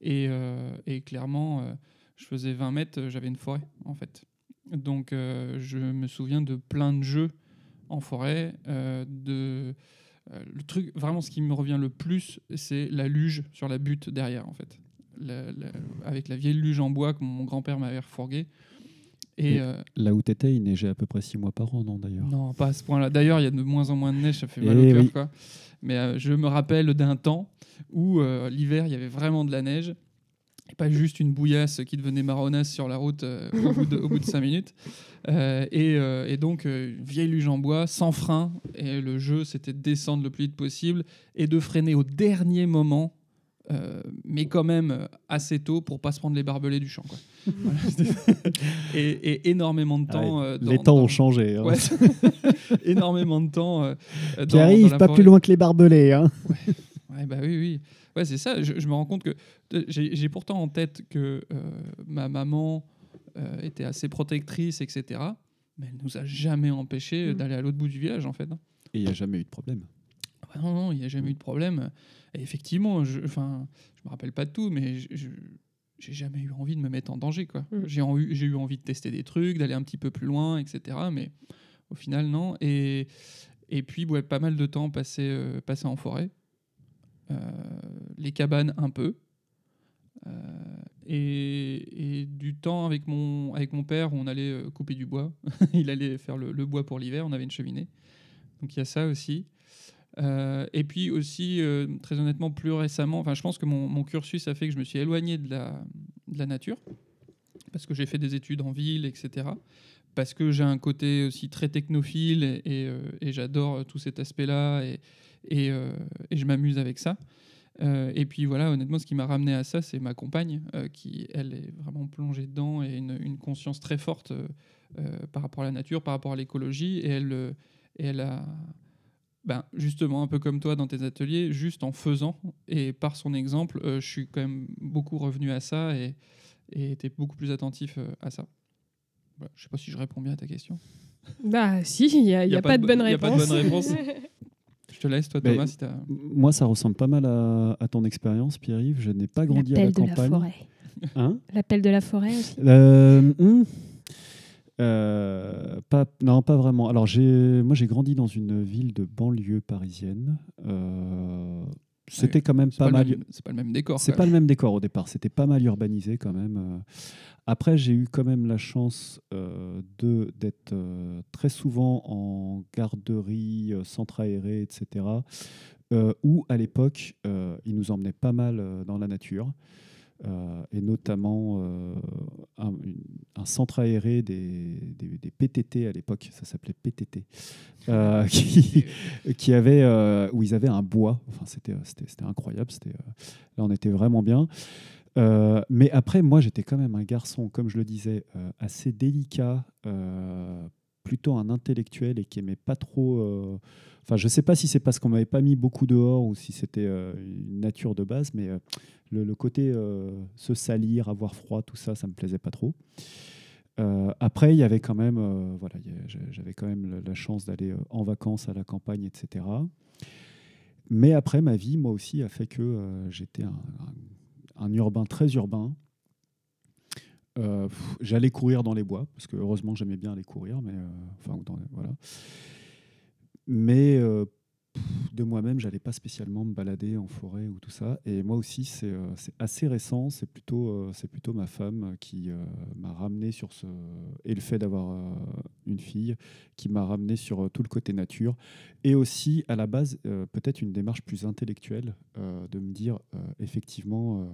et, euh, clairement, euh, je faisais 20 mètres, euh, j'avais une forêt, en fait. Donc, je me souviens de plein de jeux en forêt. de, le truc, vraiment, ce qui me revient le plus, c'est la luge sur la butte derrière, en fait. Avec la vieille luge en bois que mon grand-père m'avait refourguée. Et, Et- euh, Là où tu étais, il neigeait à peu près six mois par an, non d'ailleurs? Non, pas à ce point-là. D'ailleurs, il y a de moins en moins de neige, ça fait Eh mal au cœur. oui. Quoi. Mais euh, je me rappelle d'un temps où euh, l'hiver, il y avait vraiment de la neige. Et pas juste une bouillasse qui devenait marronasse sur la route au, bout de, au bout de cinq minutes. Et, et donc, vieille luge en bois, sans frein. Et le jeu, c'était de descendre le plus vite possible et de freiner au dernier moment. Euh, mais quand même euh, assez tôt pour pas se prendre les barbelés du champ. quoi. Voilà. et, et énormément de Ah ouais, temps. euh, dans- Les temps dans- ont changé. hein. Ouais, énormément de temps. euh, Qui dans arrive pas forêt. plus loin que les barbelés. Hein. Ouais, bah oui, oui. Ouais, c'est ça. Je, je me rends compte que j'ai pourtant en tête que euh, ma maman euh, était assez protectrice, etc. Mais elle nous a jamais empêché Mm. d'aller à l'autre bout du village, en fait. hein. Et il n'y a jamais eu de problème. Bah non, non, il n'y a jamais eu de problème. Et effectivement, je, enfin, je me rappelle pas de tout, mais je- j'ai jamais eu envie de me mettre en danger, quoi. Mm. J'ai en eu, j'ai eu envie de tester des trucs, d'aller un petit peu plus loin, etc. Mais au final, non. Et, et puis, ouais, pas mal de temps passé, euh, passé en forêt. Euh, les cabanes, un peu. Euh, et, et du temps avec mon, avec mon père on allait couper du bois. Il allait faire le, le bois pour l'hiver, on avait une cheminée. Donc il y a ça aussi. Euh, et puis aussi, euh, très honnêtement, plus récemment, je pense que mon, cursus a fait que je me suis éloigné de la, nature, parce que j'ai fait des études en ville, etc. Parce que j'ai un côté aussi très technophile et, euh, j'adore tout cet aspect-là et, je m'amuse avec ça. Et puis voilà, honnêtement, ce qui m'a ramené à ça, c'est ma compagne, qui, elle, est vraiment plongée dedans et une, conscience très forte par rapport à la nature, par rapport à l'écologie. Et elle a, ben, justement, un peu comme toi dans tes ateliers, juste en faisant et par son exemple, euh, je suis quand même beaucoup revenu à ça et, et été beaucoup plus attentif euh, à ça. Voilà, je sais pas si je réponds bien à ta question. Bah si, il n'y a, y a pas, de bonne bo- y a pas de réponse. bonne réponse. Je te laisse, toi, Mais- Thomas, si Moi, ça ressemble pas mal à, à ton expérience, Pierre-Yves. Je n'ai pas grandi à la L'appel de la campagne. forêt. Hein? L'appel de la forêt aussi. Euh, hmm. Euh, pas, non, pas vraiment. Alors, moi, j'ai grandi dans une ville de banlieue parisienne. Euh, c'était quand même pas, pas, mal. c'est pas le même décor. C'est pas le même décor au départ. C'était pas mal urbanisé quand même. Euh, Après, j'ai eu quand même la chance euh, de d'être très souvent en garderie, centre aéré, etc. où à l'époque, ils nous emmenaient pas mal dans la nature. Euh, et notamment euh, un, centre aéré des, des- PTT à l'époque, ça s'appelait PTT, euh, qui, qui avait, où ils avaient un bois. Enfin, c'était, incroyable. Là, on était vraiment bien. Mais après, moi, j'étais quand même un garçon, comme je le disais, assez délicat, plutôt un intellectuel et qui aimait pas trop. Enfin, je sais pas si c'est parce qu'on m'avait pas mis beaucoup dehors ou si c'était euh, une nature de base, mais euh, le, côté euh, se salir, avoir froid, tout ça, ça me plaisait pas trop. Après, il y avait quand même, voilà, j'avais quand même la, chance d'aller en vacances à la campagne, etc. Mais après, ma vie, moi aussi, a fait que j'étais un, urbain très urbain. J'allais courir dans les bois, parce que heureusement j'aimais bien aller courir, mais enfin, dans voilà. Mais euh, de moi-même, j'allais pas spécialement me balader en forêt ou tout ça. Et moi aussi, c'est euh, assez récent. C'est plutôt, euh, ma femme qui m'a ramené sur ce et le fait d'avoir une fille qui m'a ramené sur tout le côté nature et aussi à la base peut-être une démarche plus intellectuelle de me dire effectivement.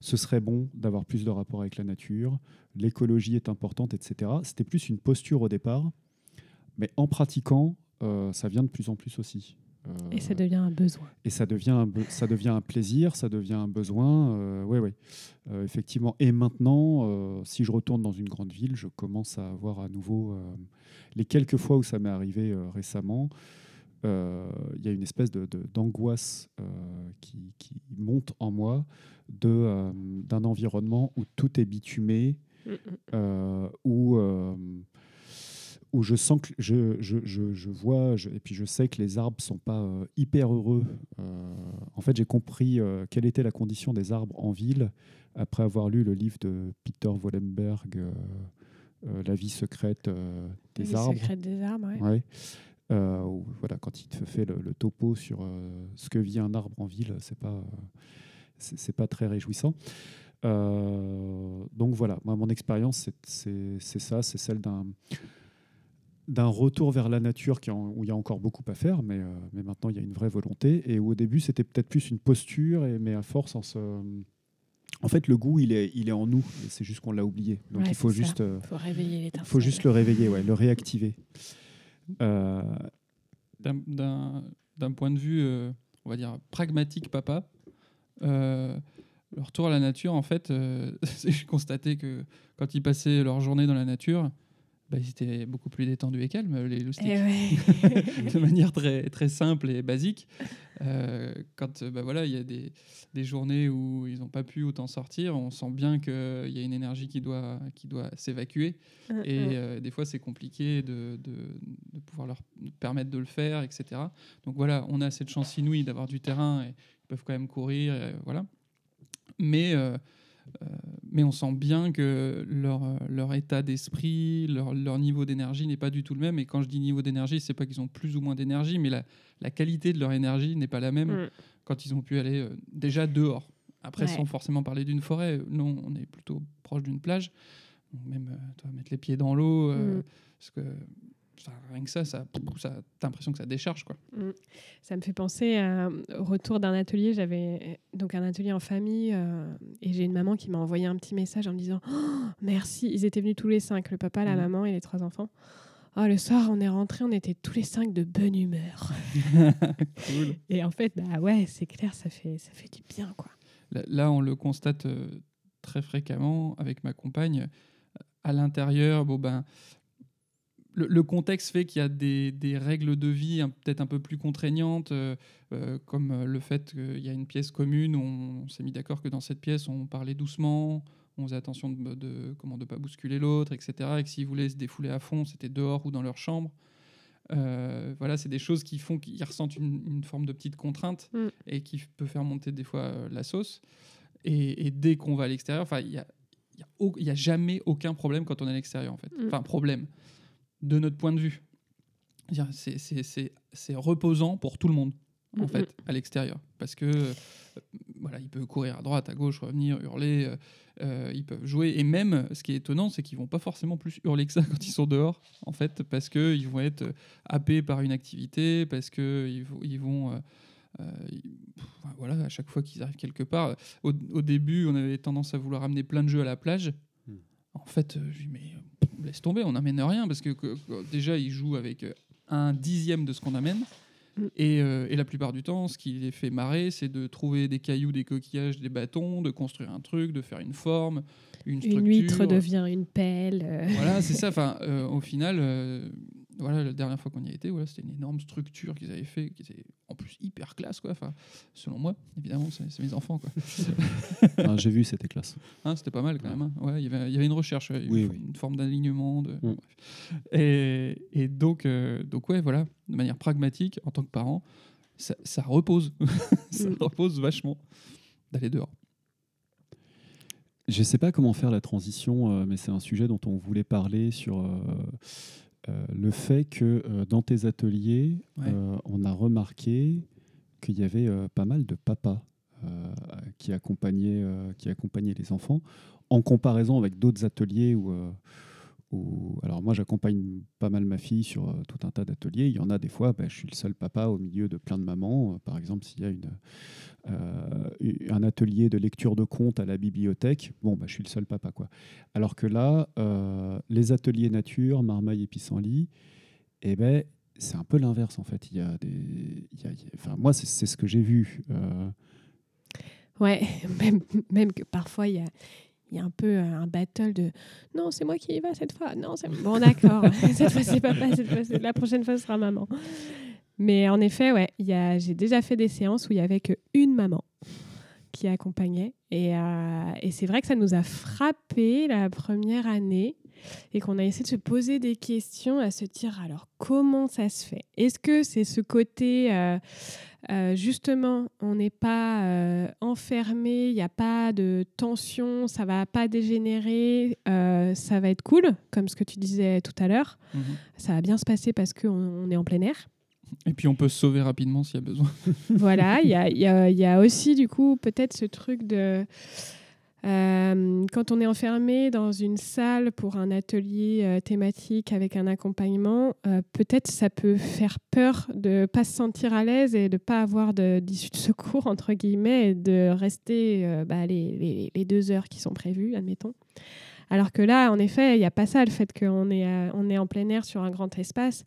ce serait bon d'avoir plus de rapport avec la nature, l'écologie est importante, etc. C'était plus une posture au départ, mais en pratiquant, ça vient de plus en plus aussi. Euh, Et ça devient un besoin. et ça devient un, ça devient un plaisir, ça devient un besoin. euh, ouais. Euh, effectivement. Et maintenant, euh, si je retourne dans une grande ville, je commence à avoir à nouveau euh, les quelques fois où ça m'est arrivé euh, récemment. euh, Il y a une espèce de- de- d'angoisse euh, qui, qui monte en moi de, euh, d'un environnement où tout est bitumé, Mm, mm. euh, où, euh, où je sens que je, je, je, je vois, et puis je sais que les arbres sont pas euh, hyper heureux. Euh, en fait, j'ai compris euh, quelle était la condition des arbres en ville après avoir lu le livre de Peter Wollenberg, La vie secrète des Les arbres. secrets des arbres, ouais. Ouais. Où, voilà, quand il te fait le, le topo sur ce que vit un arbre en ville, c'est pas, c'est pas très réjouissant. Donc voilà, moi, mon expérience, c'est ça, c'est celle d'un d'un retour vers la nature qui en- où il y a encore beaucoup à faire, mais, euh, mais maintenant il y a une vraie volonté. Et où au début, c'était peut-être plus une posture, et, mais à force, en, se... en fait, le goût, il est, il est en nous, c'est juste qu'on l'a oublié. Donc Ouais, il faut juste. euh, Il faut réveiller faut juste le réveiller, ouais, le réactiver. Euh, d'un- point de vue, euh, on va dire, pragmatique, papa, euh, le retour à la nature, en fait, euh, j'ai constaté que quand ils passaient leur journée dans la nature, bah, ils étaient beaucoup plus détendus et calmes, les loustiques. Eh ouais. de manière très, très simple et basique. Euh, quand euh, bah voilà, il y a des, des journées où ils n'ont pas pu autant sortir, on sent bien qu'il y a une énergie qui doit, qui doit s'évacuer. Mm, Et mm. euh, des fois, c'est compliqué de, de, de pouvoir leur permettre de le faire, etc. Donc voilà, on a cette chance inouïe d'avoir du terrain et ils peuvent quand même courir. et voilà. Mais, euh, euh, mais on sent bien que leur, euh, leur état d'esprit, leur, leur niveau d'énergie n'est pas du tout le même. Et quand je dis niveau d'énergie, c'est pas qu'ils ont plus ou moins d'énergie, mais la, la qualité de leur énergie n'est pas la même Mm. quand ils ont pu aller euh, déjà dehors. Après, Ouais. sans forcément parler d'une forêt, non, on est plutôt proche d'une plage. Même, euh, toi, mettre les pieds dans l'eau, euh, Mm. parce que rien que ça, ça, ça t'as l'impression que ça décharge, quoi. Ça me fait penser à- au retour d'un atelier. J'avais donc un atelier en famille euh, et j'ai une maman qui m'a envoyé un petit message en me disant Oh, Merci. Ils étaient venus tous les cinq, le papa, la Mhm. maman et les trois enfants. Oh, le soir, on est rentrés, on était tous les cinq de bonne humeur. Cool. Et en fait, bah ouais, c'est clair, ça fait, ça fait du bien, quoi. Là, là, on le constate euh, très fréquemment avec ma compagne. À l'intérieur, bon ben, le, le contexte fait qu'il y a des, des règles de vie un- peut-être un peu plus contraignantes, euh, euh, comme euh, le fait qu'il y a une pièce commune. On, on s'est mis d'accord que dans cette pièce, on parlait doucement, on faisait attention de, de comment de pas bousculer l'autre, etc. Et que s'ils voulaient se défouler à fond, c'était dehors ou dans leur chambre. Euh, voilà, c'est des choses qui font qu'ils ressentent une, une forme de petite contrainte Mm. et qui peut faire monter des fois euh, la sauce. Et, et dès qu'on va à l'extérieur, enfin, il y a, y a jamais aucun problème quand on est à l'extérieur, en fait. Mm. Enfin, problème de notre point de vue. C'est c'est- c'est- c'est reposant pour tout le monde, en Mm, fait, à l'extérieur. Parce que, euh, voilà, il peut courir à droite, à gauche, revenir, hurler, euh, euh, ils peuvent jouer. Et même, ce qui est étonnant, c'est qu'ils vont pas forcément plus hurler que ça quand ils sont dehors, en fait, parce qu'ils vont être euh, happés par une activité, parce qu'ils vont. Ils vont euh, euh, voilà, à chaque fois qu'ils arrivent quelque part. Au, au début, on avait tendance à vouloir amener plein de jeux à la plage. Hmm. En fait, euh, je lui dis, mais euh, laisse tomber, on n'amène rien, parce que, que- que déjà, ils jouent avec euh, un dixième de ce qu'on amène. Mm. Et, euh, et la plupart du temps, ce qui les fait marrer, c'est de trouver des cailloux, des coquillages, des bâtons, de construire un truc, de faire une forme, une structure. Une huître devient une pelle. euh. Voilà, c'est ça. Enfin, euh, au final, voilà, la dernière fois qu'on y a été, voilà, c'était une énorme structure qu'ils avaient fait, qui était en plus hyper classe, quoi. Enfin, selon moi, évidemment, c'est mes enfants, quoi. Ah, J'ai vu, c'était classe. Hein, c'était pas mal quand même. hein. Ouais, il y avait- il y avait une recherche, ouais, une, Oui, une forme d'alignement. De... Mm. Et, et donc, euh, donc, ouais, voilà, de manière pragmatique, en tant que parent, ça, ça repose. ça Mm. repose vachement d'aller dehors. Je ne sais pas comment faire la transition, euh, mais c'est un sujet dont on voulait parler sur euh, le fait que euh, dans tes ateliers, Ouais. euh, on a remarqué qu'il y avait euh, pas mal de papas euh, qui, accompagnaient, euh, qui accompagnaient les enfants, en comparaison avec d'autres ateliers où, euh, alors moi j'accompagne pas mal ma fille sur euh, tout un tas d'ateliers. Il y en a des fois, ben, je suis le seul papa au milieu de plein de mamans. Euh, par exemple, s'il y a une, euh, un atelier de lecture de contes à la bibliothèque, bon, bah, je suis le seul papa. Quoi. Alors que là, les ateliers nature, marmaille et pissenlit, eh ben, c'est un peu l'inverse en fait. Il y a des, enfin, moi, c'est ce que j'ai vu. Ouais, même, même que parfois, il y a, il y a un peu euh, un battle de non, c'est moi qui y va cette fois. Non, c'est bon, d'accord. cette fois, c'est papa. Cette fois, la prochaine fois, ce sera maman. Mais en effet, ouais, a- j'ai déjà fait des séances où il y avait qu'une maman qui accompagnait. Et, euh, et c'est vrai que ça nous a frappé la première année et qu'on a essayé de se poser des questions, à se dire alors comment ça se fait? Est-ce que c'est ce côté euh, euh, justement on n'est pas euh, enfermé, il n'y a pas de tension, ça va pas dégénérer, euh, ça va être cool, comme ce que tu disais tout à l'heure. Mhm. Ça va bien se passer parce qu'on on est en plein air. Et puis on peut se sauver rapidement s'il y a besoin. voilà, il y a, il y a- il y a aussi du coup peut-être ce truc de... euh, quand on est enfermé dans une salle pour un atelier euh, thématique avec un accompagnement, euh, peut-être ça peut faire peur de pas se sentir à l'aise et de pas avoir d'issue de secours entre guillemets et de rester bah, les, deux heures qui sont prévues, admettons. Alors que là, en effet, il n'y a pas ça, le fait qu'on est, est en plein air sur un grand espace.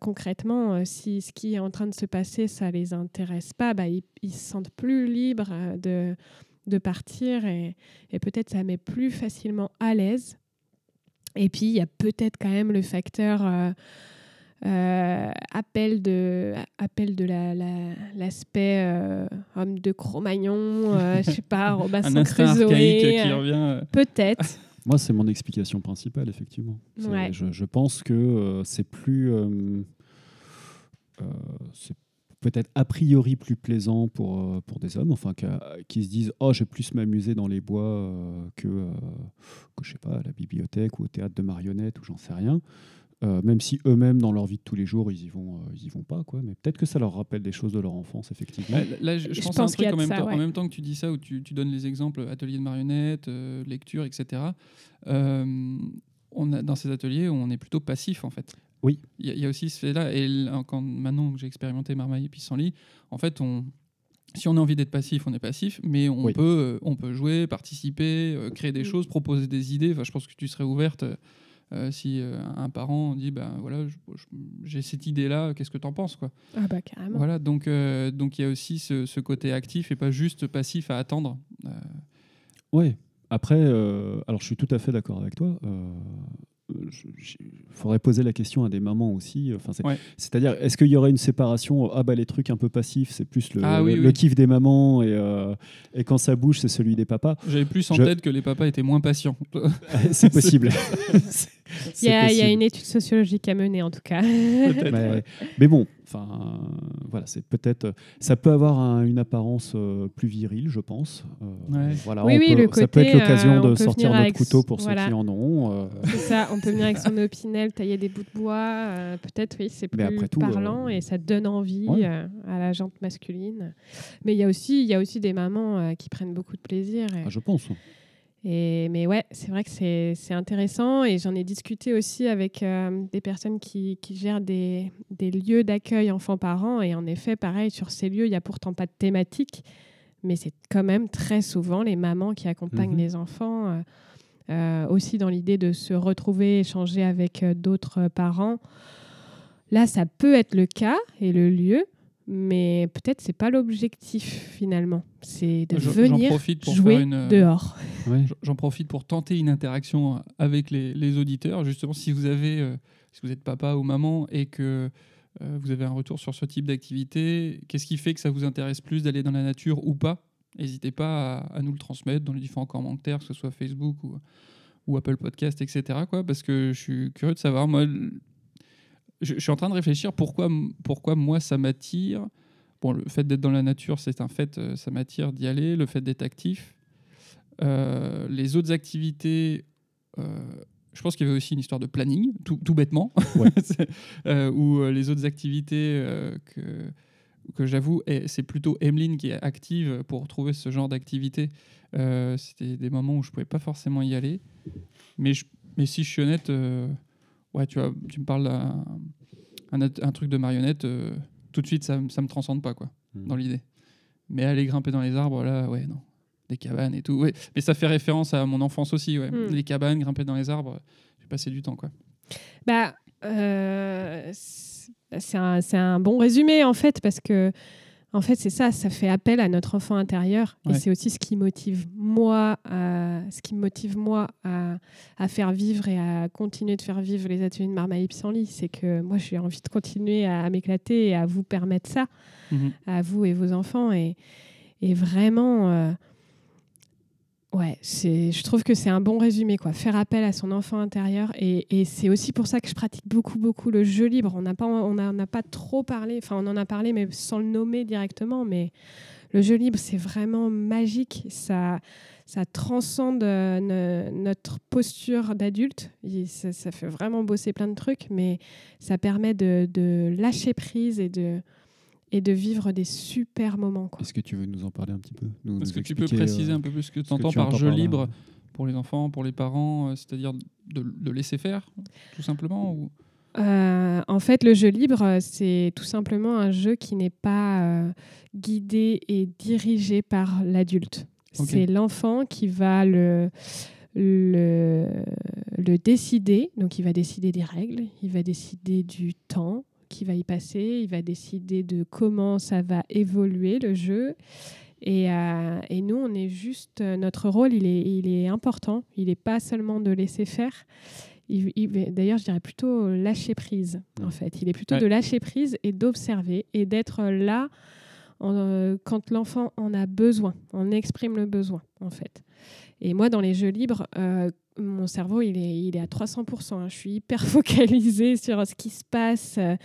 Concrètement, si ce qui est en train de se passer, ça les intéresse pas, bah, ils, ils se sentent plus libres de, de partir et, et peut-être ça met plus facilement à l'aise. Et puis, il y a peut-être quand même le facteur euh, euh, appel de, appel de la- la- l'aspect euh, homme de Cro-Magnon, euh, je sais pas, Un Robinson Crusoe. archaïque qui revient. Peut-être. Moi, c'est mon explication principale, effectivement. Ouais. Je, je pense que euh, c'est plus. euh, euh, c'est peut-être a priori plus plaisant pour, euh, pour des hommes, enfin, qui se disent Oh, je vais plus m'amuser dans les bois euh, que, euh, que, je sais pas, à la bibliothèque ou au théâtre de marionnettes ou j'en sais rien. Euh, même si eux-mêmes, dans leur vie de tous les jours, ils y vont, euh, ils y vont pas, quoi. Mais peut-être que ça leur rappelle des choses de leur enfance, effectivement. Là, là, je, je Je pense pense qu'il y truc a en même, ça, temps, en même temps que tu dis ça, où tu, tu donnes les exemples atelier de marionnettes, euh, lecture, etc. Euh, on a, dans ces ateliers, on est plutôt passif en fait. Oui. Il y, a- il y a aussi ce fait-là. Et là, quand, maintenant que j'ai expérimenté Marmaille et Pissenlit, en fait, on, si on a envie d'être passif, on est passif, mais on, Oui. peut, euh, on peut jouer, participer, euh, créer des choses, proposer des idées. Enfin, je pense que tu serais ouverte. euh, si euh, un parent dit ben voilà j'ai cette idée là qu'est-ce que tu en penses quoi? Ah bah carrément. voilà donc euh, donc il y a aussi ce, ce côté actif et pas juste passif à attendre Euh, Ouais. Après, euh, alors je suis tout à fait d'accord avec toi. Il faudrait poser la question à des mamans aussi. Enfin, c'est- Ouais. C'est-à-dire, est-ce qu'il y aurait une séparation Ah bah les trucs un peu passifs, c'est plus le, Ah oui, le oui. kiff des mamans et, euh, et quand ça bouge, c'est celui des papas. j'avais plus en Je- tête que les papas étaient moins patients c'est possible. C'est- Il y, a, il y a possible. une étude sociologique à mener en tout cas. Peut-être, Mais, ouais. mais bon, enfin, euh, voilà, c'est peut-être, ça peut avoir un- une apparence euh, plus virile, je pense. Euh, Ouais. Voilà, Oui, on oui, peut- le ça peut être l'occasion euh, de sortir notre avec couteau pour voilà. ceux qui en ont. euh, C'est ça, on peut venir avec son opinel, tailler des bouts de bois. euh, Peut-être, oui, c'est plus après tout, parlant euh, et ça donne envie ouais. euh, à la jante masculine. Mais il y a aussi, il y a aussi des mamans euh, qui prennent beaucoup de plaisir. et- ah, je pense. Et, mais ouais, c'est vrai que c'est intéressant et j'en ai discuté aussi avec euh, des personnes qui, qui gèrent des, des lieux d'accueil enfants-parents. Et en effet, pareil, sur ces lieux, il n'y a pourtant pas de thématique, mais c'est quand même très souvent les mamans qui accompagnent Mhm. les enfants, euh, euh, aussi dans l'idée de se retrouver, échanger avec d'autres parents. Là, ça peut être le cas et le lieu, mais peut-être c'est pas l'objectif finalement. C'est de venir profite pour jouer faire une, euh, dehors. Ouais. J'en- profite pour tenter une interaction avec les, les auditeurs. Justement, si vous avez, euh, si vous êtes papa ou maman et que euh, vous avez un retour sur ce type d'activité, qu'est-ce qui fait que ça vous intéresse plus d'aller dans la nature ou pas? N'hésitez pas à, à nous le transmettre dans les différents commentaires, que ce soit Facebook ou, ou Apple Podcast, etc. Quoi, parce que je suis curieux de savoir. Moi, je, je suis en train de réfléchir pourquoi, pourquoi moi ça m'attire. Bon, le fait d'être dans la nature, c'est un fait, euh, ça m'attire d'y aller. Le fait d'être actif. Euh, les autres activités, euh, je pense qu'il y avait aussi une histoire de planning, tout, tout bêtement, Ouais. Euh, ou les autres activités que, que j'avoue, c'est plutôt Emeline qui est active pour trouver ce genre d'activité. C'était des moments où je pouvais pas forcément y aller. Mais, je- mais si je suis honnête, ouais, tu, vois, tu me parles d'un un, un truc de marionnette, euh, tout de suite, ça, me- ça me transcende pas, quoi, Mm. dans l'idée. Mais aller grimper dans les arbres, là, ouais, non. Des cabanes et tout. Ouais. Mais ça fait référence à mon enfance aussi, ouais. Mm. Les cabanes, grimper dans les arbres, j'ai passé du temps, quoi. Bah, euh, c'est c'est un, c'est un bon résumé en fait, parce que en fait c'est ça, ça fait appel à notre enfant intérieur, et c'est aussi ce qui motive moi, à, ce qui me motive moi à, à faire vivre et à continuer de faire vivre les ateliers de marmaille pissenlit, c'est que moi j'ai envie de continuer à, à m'éclater et à vous permettre ça, Mhm. à vous et vos enfants, et, et vraiment. euh, Ouais, je trouve que c'est un bon résumé, quoi. Faire appel à son enfant intérieur. Et, c'est aussi pour ça que je pratique beaucoup, beaucoup le jeu libre. On n'a pas, on a- pas trop parlé, enfin, on en a parlé, mais sans le nommer directement. Mais le jeu libre, c'est vraiment magique. Ça, ça transcende euh, notre posture d'adulte. Ça, fait vraiment bosser plein de trucs, mais ça permet de lâcher prise et de, et de vivre des super moments, quoi. Est-ce que tu veux nous en parler un petit peu? Nous, Est-ce nous que tu peux préciser euh, un peu plus ce que tu ce que entends par jeu par libre pour les enfants, pour les parents, euh, c'est-à-dire de, de laisser faire, tout simplement ou... Euh, en fait, le jeu libre, c'est tout simplement un jeu qui n'est pas euh, guidé et dirigé par l'adulte. C'est l'enfant qui va le, le, le décider. Donc, il va décider des règles, il va décider du temps qui va y passer, il va décider de comment ça va évoluer le jeu. Et, euh, et nous, on est juste. euh, Notre rôle, il est, il est important. Il n'est pas seulement de laisser faire. Il- il- D'ailleurs, je dirais plutôt lâcher prise, en fait. Il est plutôt Ouais. de lâcher prise et d'observer et d'être là en, euh, quand l'enfant en a besoin. On exprime le besoin, en fait. Et moi, dans les jeux libres, euh, mon cerveau, il est, il est à 300%. hein. Je suis hyper focalisée sur ce qui se passe. Euh,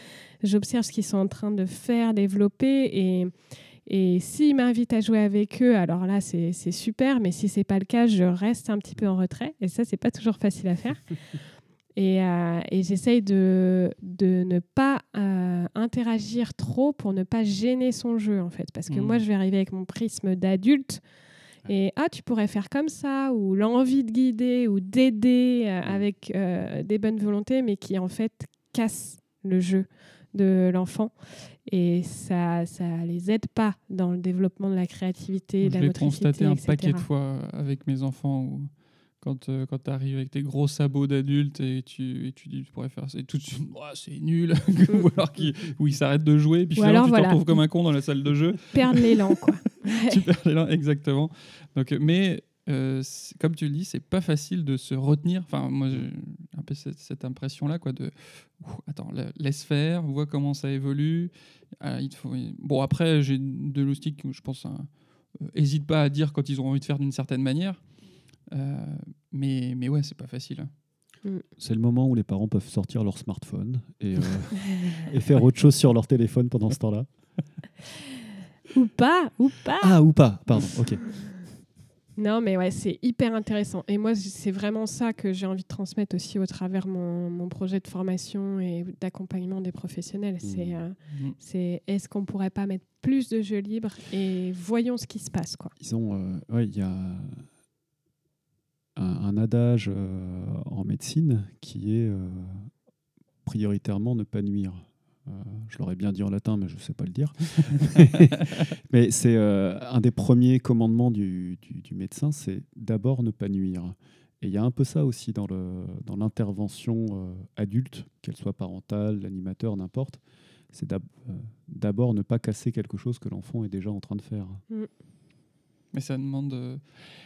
J'observe ce qu'ils sont en train de faire, développer. Et, et s'ils m'invitent à jouer avec eux, alors là, c'est super. Mais si c'est pas le cas, je reste un petit peu en retrait. Et ça, c'est pas toujours facile à faire. Et, euh, et j'essaye de, de ne pas euh, interagir trop pour ne pas gêner son jeu, en fait. Parce que moi, je vais arriver avec mon prisme d'adulte. Et ah, tu pourrais faire comme ça, ou l'envie de guider ou d'aider euh, avec euh, des bonnes volontés, mais qui en fait casse le jeu de l'enfant. Et ça ça les aide pas dans le développement de la créativité, de Je la l'ai constaté un etc. paquet de fois avec mes enfants où Quand, euh, quand tu arrives avec tes gros sabots d'adulte et tu, et tu dis tu pourrais faire ça, et tout de suite, c'est nul. ou alors qu'il ou il s'arrête de jouer, puis Ou finalement alors, tu voilà. te retrouves comme un con dans la salle de jeu. Perdre l'élan, quoi. tu perds l'élan, exactement. Donc, euh, mais euh, comme tu le dis, c'est pas facile de se retenir. Enfin, moi, j'ai un peu cette, cette impression-là, quoi, de Ouh, attends, la- laisse faire, vois comment ça évolue. Il faut... Bon, après, j'ai de loustiques, je pense, hein, euh, hésite pas à dire quand ils ont envie de faire d'une certaine manière. Euh, mais, mais ouais, c'est pas facile. hein. C'est le moment où les parents peuvent sortir leur smartphone et, euh, et faire autre chose sur leur téléphone pendant ce temps-là. ou pas, ou pas. Ah, ou pas, pardon, ok. Non, mais ouais, c'est hyper intéressant. Et moi, c'est vraiment ça que j'ai envie de transmettre aussi au travers mon, mon projet de formation et d'accompagnement des professionnels. C'est euh, Mhm. c'est est-ce qu'on pourrait pas mettre plus de jeux libres et voyons ce qui se passe, quoi. Ils ont, euh, ouais, il y a un, un adage euh, en médecine qui est euh, prioritairement ne pas nuire. Euh, je l'aurais bien dit en latin, mais je ne sais pas le dire. mais c'est euh, un des premiers commandements du, du- du médecin, c'est d'abord ne pas nuire. Et il y a un peu ça aussi dans le- dans l'intervention euh, adulte, qu'elle soit parentale, l'animateur, n'importe. C'est d'ab- d'abord ne pas casser quelque chose que l'enfant est déjà en train de faire. Mais ça demande, euh,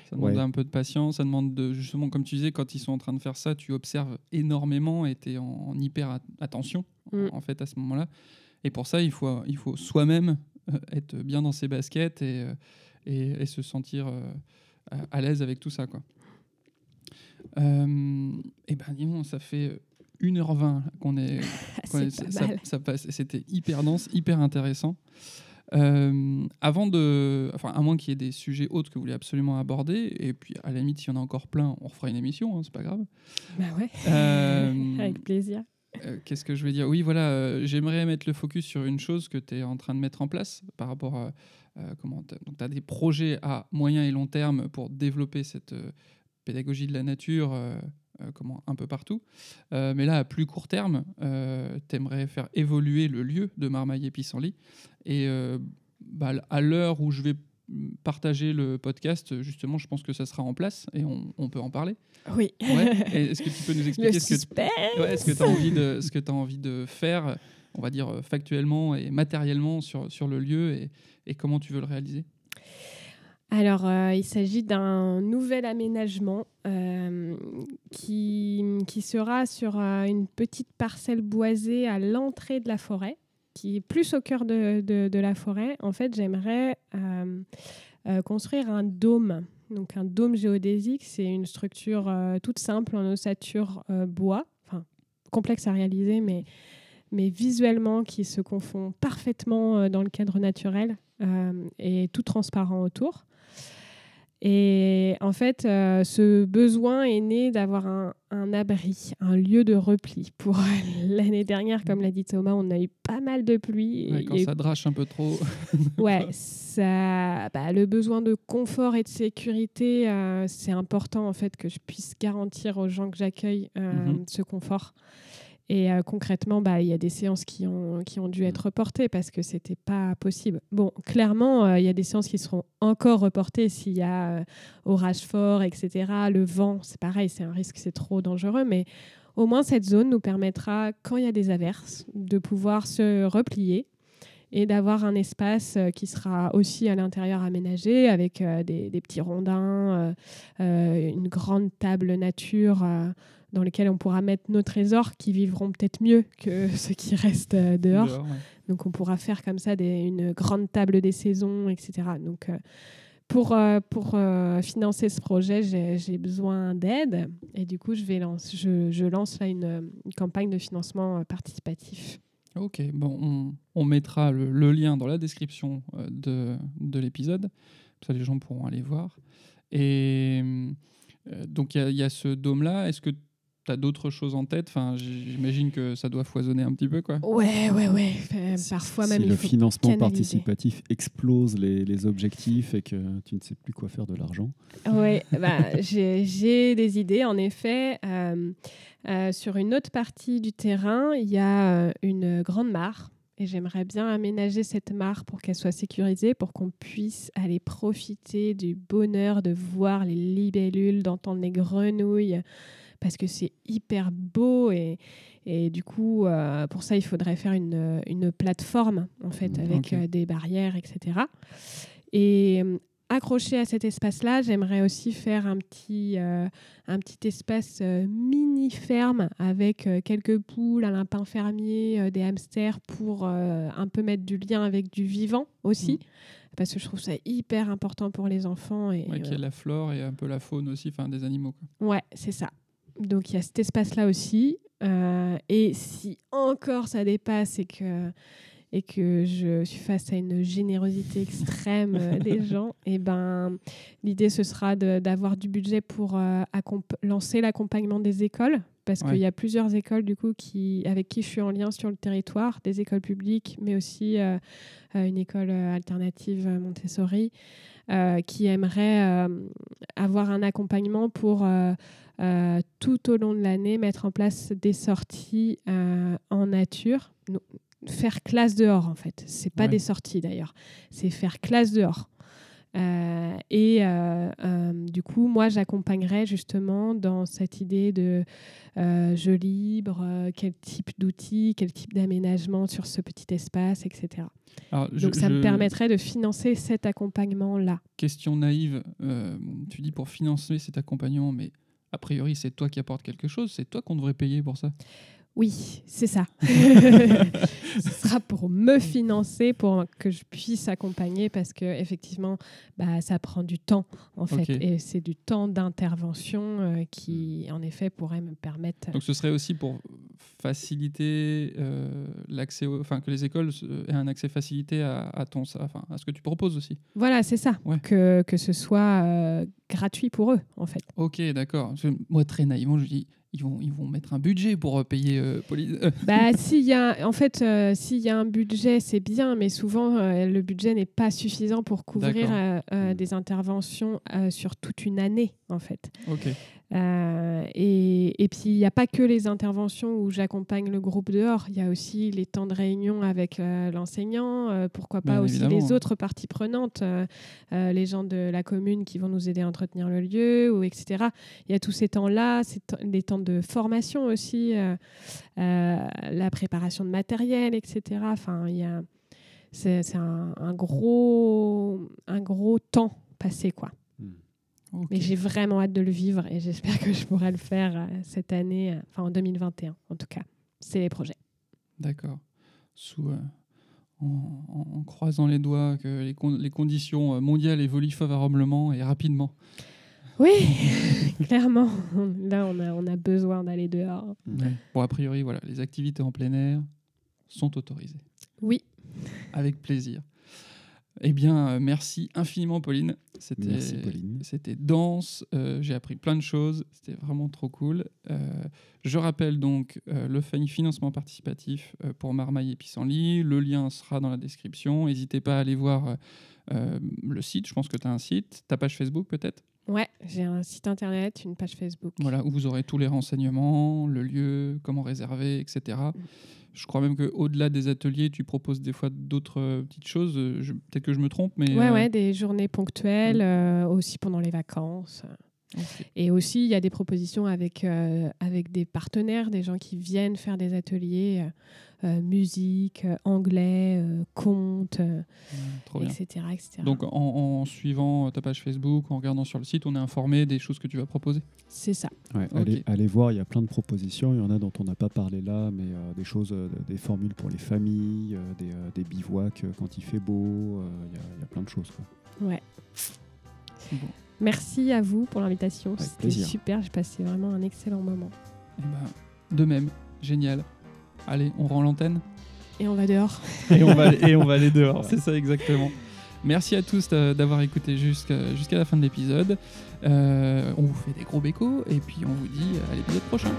ça demande Ouais. un peu de patience, ça demande de, justement, comme tu disais, quand ils sont en train de faire ça, tu observes énormément et tu es en, en hyper at- attention, Mm. en fait, à ce moment-là. Et pour ça, il faut, il faut soi-même euh, être bien dans ses baskets et, euh, et, et se sentir à, à l'aise avec tout ça. Quoi. Euh, et ben, dis-donc, ça fait 1h20 qu'on est, qu'on est- c'est pas ça, mal. ça passe. C'était hyper dense, hyper intéressant. Euh, avant de, enfin, à moins qu'il y ait des sujets autres que vous voulez absolument aborder, et puis à la limite, s'il y en a encore plein, on refera une émission, hein, c'est pas grave. Bah ouais. Euh, Avec plaisir. euh, Qu'est-ce que je veux dire? Oui, voilà, j'aimerais mettre le focus sur une chose que tu es en train de mettre en place par rapport à comment tu as des projets à moyen et long terme pour développer cette pédagogie de la nature comment, un peu partout. Euh, mais là, à plus court terme, tu aimerais faire évoluer le lieu de Marmaille et Pissenlit. Et euh, bah, à l'heure où je vais partager le podcast, justement, je pense que ça sera en place et on, on peut en parler. Oui. Ouais. Est-ce que tu peux nous Le expliquer ce que. Ouais, tu as envie de ce que tu as envie de faire on va dire euh, factuellement et matériellement sur, sur le lieu et, et comment tu veux le réaliser? Alors, euh, il s'agit d'un nouvel aménagement euh, qui, qui sera sur euh, une petite parcelle boisée à l'entrée de la forêt, qui est plus au cœur de, de- la forêt. En fait, j'aimerais construire un dôme. Donc, un dôme géodésique, c'est une structure toute simple en ossature bois, enfin complexe à réaliser, mais, mais visuellement qui se confond parfaitement dans le cadre naturel et tout transparent autour. Et en fait, euh, ce besoin est né d'avoir un, un abri, un lieu de repli. Pour l'année dernière, comme l'a dit Thomas, on a eu pas mal de pluie. Ouais, Quand eu ça drache un peu trop. Ouais, ça, bah, le besoin de confort et de sécurité, euh, c'est important en fait que je puisse garantir aux gens que j'accueille euh, Mhm. ce confort. Et euh, concrètement, bah, il y a des séances qui ont, qui ont dû être reportées parce que c'était pas possible. Bon, clairement, euh, il y a des séances qui seront encore reportées s'il y a euh, orage fort, etc. Le vent, c'est pareil, c'est un risque, c'est trop dangereux, mais au moins cette zone nous permettra, quand il y a des averses, de pouvoir se replier et d'avoir un espace euh, qui sera aussi à l'intérieur aménagé avec des, des petits rondins, une grande table nature dans lesquelles on pourra mettre nos trésors qui vivront peut-être mieux que ceux qui restent euh, dehors. Dehors, ouais. Donc on pourra faire comme ça des- une grande table des saisons, etc. Donc euh, pour, euh, pour financer ce projet, j'ai besoin d'aide et du coup je, vais lance, je, je lance là une, une campagne de financement participatif. Ok, bon, on, on mettra le, le lien dans la description de, de l'épisode, ça les gens pourront aller voir. Et euh, donc il y y, a ce dôme-là. Est-ce que tu as d'autres choses en tête? Enfin, J'imagine que ça doit foisonner un petit peu, quoi. Ouais, ouais, ouais. Euh, parfois si même il le faut financement canaliser. participatif explose les, les objectifs et que tu ne sais plus quoi faire de l'argent. Oui, bah, j'ai j'ai des idées. En effet, euh, euh, sur une autre partie du terrain, il y a euh, une grande mare. et j'aimerais bien aménager cette mare pour qu'elle soit sécurisée, pour qu'on puisse aller profiter du bonheur de voir les libellules, d'entendre les grenouilles, parce que c'est hyper beau et, et du coup, euh, pour ça, il faudrait faire une, une plateforme en fait Mm, avec euh, des barrières, etc. Et euh, accroché à cet espace-là, j'aimerais aussi faire un petit, euh, un petit espace euh, mini ferme avec euh, quelques poules, un lapin fermier, des hamsters pour un peu mettre du lien avec du vivant aussi. Mm. Parce que je trouve ça hyper important pour les enfants. Et, Ouais, qu'il y ait la flore et un peu la faune aussi, enfin des animaux. quoi. Ouais, c'est ça. Donc il y a cet espace-là aussi. Euh, et si encore ça dépasse et que, et que je suis face à une générosité extrême euh, des gens, et ben, l'idée ce sera de- d'avoir du budget pour euh, lancer l'accompagnement des écoles. Parce Ouais. qu'il y a plusieurs écoles du coup qui, avec qui je suis en lien sur le territoire, des écoles publiques, mais aussi euh, une école alternative Montessori, qui aimerait avoir un accompagnement pour euh, tout au long de l'année mettre en place des sorties euh, en nature. Faire classe dehors, en fait. C'est pas Ouais. des sorties d'ailleurs, c'est faire classe dehors. Euh, et euh, euh, du coup, moi, j'accompagnerais justement dans cette idée de jeu libre, quel type d'outils, quel type d'aménagement sur ce petit espace, etc. Alors, je- Donc, ça me permettrait de financer cet accompagnement-là. Question naïve, tu dis pour financer cet accompagnement, mais a priori c'est toi qui apportes quelque chose, c'est toi qu'on devrait payer pour ça. Oui, c'est ça. Ce sera pour me financer, pour que je puisse accompagner, parce que effectivement, bah, ça prend du temps, en fait, et c'est du temps d'intervention euh, qui, en effet, pourrait me permettre. Donc ce serait aussi pour faciliter euh, l'accès, enfin que les écoles euh, aient un accès facilité à, à ton, enfin à ce que tu proposes aussi. Voilà, c'est ça, Ouais. que, que ce soit euh, gratuit pour eux, en fait. Ok, d'accord. Moi très naïvement je dis ils vont ils vont mettre un budget pour euh, payer euh, Pauline. Bah, s'il y a, en fait, euh, s'il y a un budget, c'est bien, mais souvent euh, le budget n'est pas suffisant pour couvrir D'accord. euh, euh, Mm. des interventions sur toute une année, en fait. Euh, et, et puis, il n'y a pas que les interventions où j'accompagne le groupe dehors, il y a aussi les temps de réunion avec euh, l'enseignant, euh, pourquoi pas Bien aussi évidemment. les autres parties prenantes, les gens de la commune qui vont nous aider à entretenir le lieu, ou etc. Il y a tous ces temps-là, ces temps- de formation aussi, la préparation de matériel, etc. Enfin, il y a, c'est, c'est un, un gros, un gros temps passé, quoi. Mais j'ai vraiment hâte de le vivre et j'espère que je pourrai le faire euh, cette année, euh, enfin en 2021 en tout cas. C'est les projets. D'accord. Sous, euh, en, croisant les doigts que les, con- les conditions mondiales évoluent favorablement et rapidement. Oui, clairement. Là, on a, on a besoin d'aller dehors. Bon, a priori, voilà, les activités en plein air sont autorisées. Oui, Avec plaisir. Eh bien, euh, merci infiniment, Pauline. C'était, Merci, Pauline. C'était dense. euh, j'ai appris plein de choses. C'était vraiment trop cool. Euh, je rappelle donc euh, le fin- financement participatif euh, pour Marmaille et Pissenlit. Le lien sera dans la description. N'hésitez pas à aller voir le site. Je pense que tu as un site. Ta page Facebook, peut-être? Ouais, j'ai un site internet, une page Facebook. Voilà, où vous aurez tous les renseignements, le lieu, comment réserver, etc. Je crois même qu'au-delà des ateliers, tu proposes des fois d'autres euh, petites choses. Euh, Peut-être que je me trompe, mais. Ouais, euh, ouais, des journées ponctuelles, Mm. aussi pendant les vacances. Et aussi, il y a des propositions avec, euh, avec des partenaires, des gens qui viennent faire des ateliers, euh, euh, musique, anglais, Ouais, bien. etc., etc. Donc en, en suivant ta page Facebook, en regardant sur le site, on est informé des choses que tu vas proposer. c'est ça. Ouais, allez, allez voir, il y a plein de propositions. Il y en a dont on n'a pas parlé là, mais euh, des choses, euh, des formules pour les familles, euh, des, euh, des bivouacs quand il fait beau. euh, Il y, a- il y a plein de choses. quoi. Ouais. Bon. Merci à vous pour l'invitation. C'était super. J'ai passé vraiment un excellent moment. Eh ben, de même, génial. Allez, on rend l'antenne Et on va dehors. et on va, et on va aller dehors. C'est ça exactement. Merci à tous euh, d'avoir écouté jusqu'à jusqu'à la fin de l'épisode. Euh, on vous fait des gros bécos et puis on vous dit à l'épisode prochain.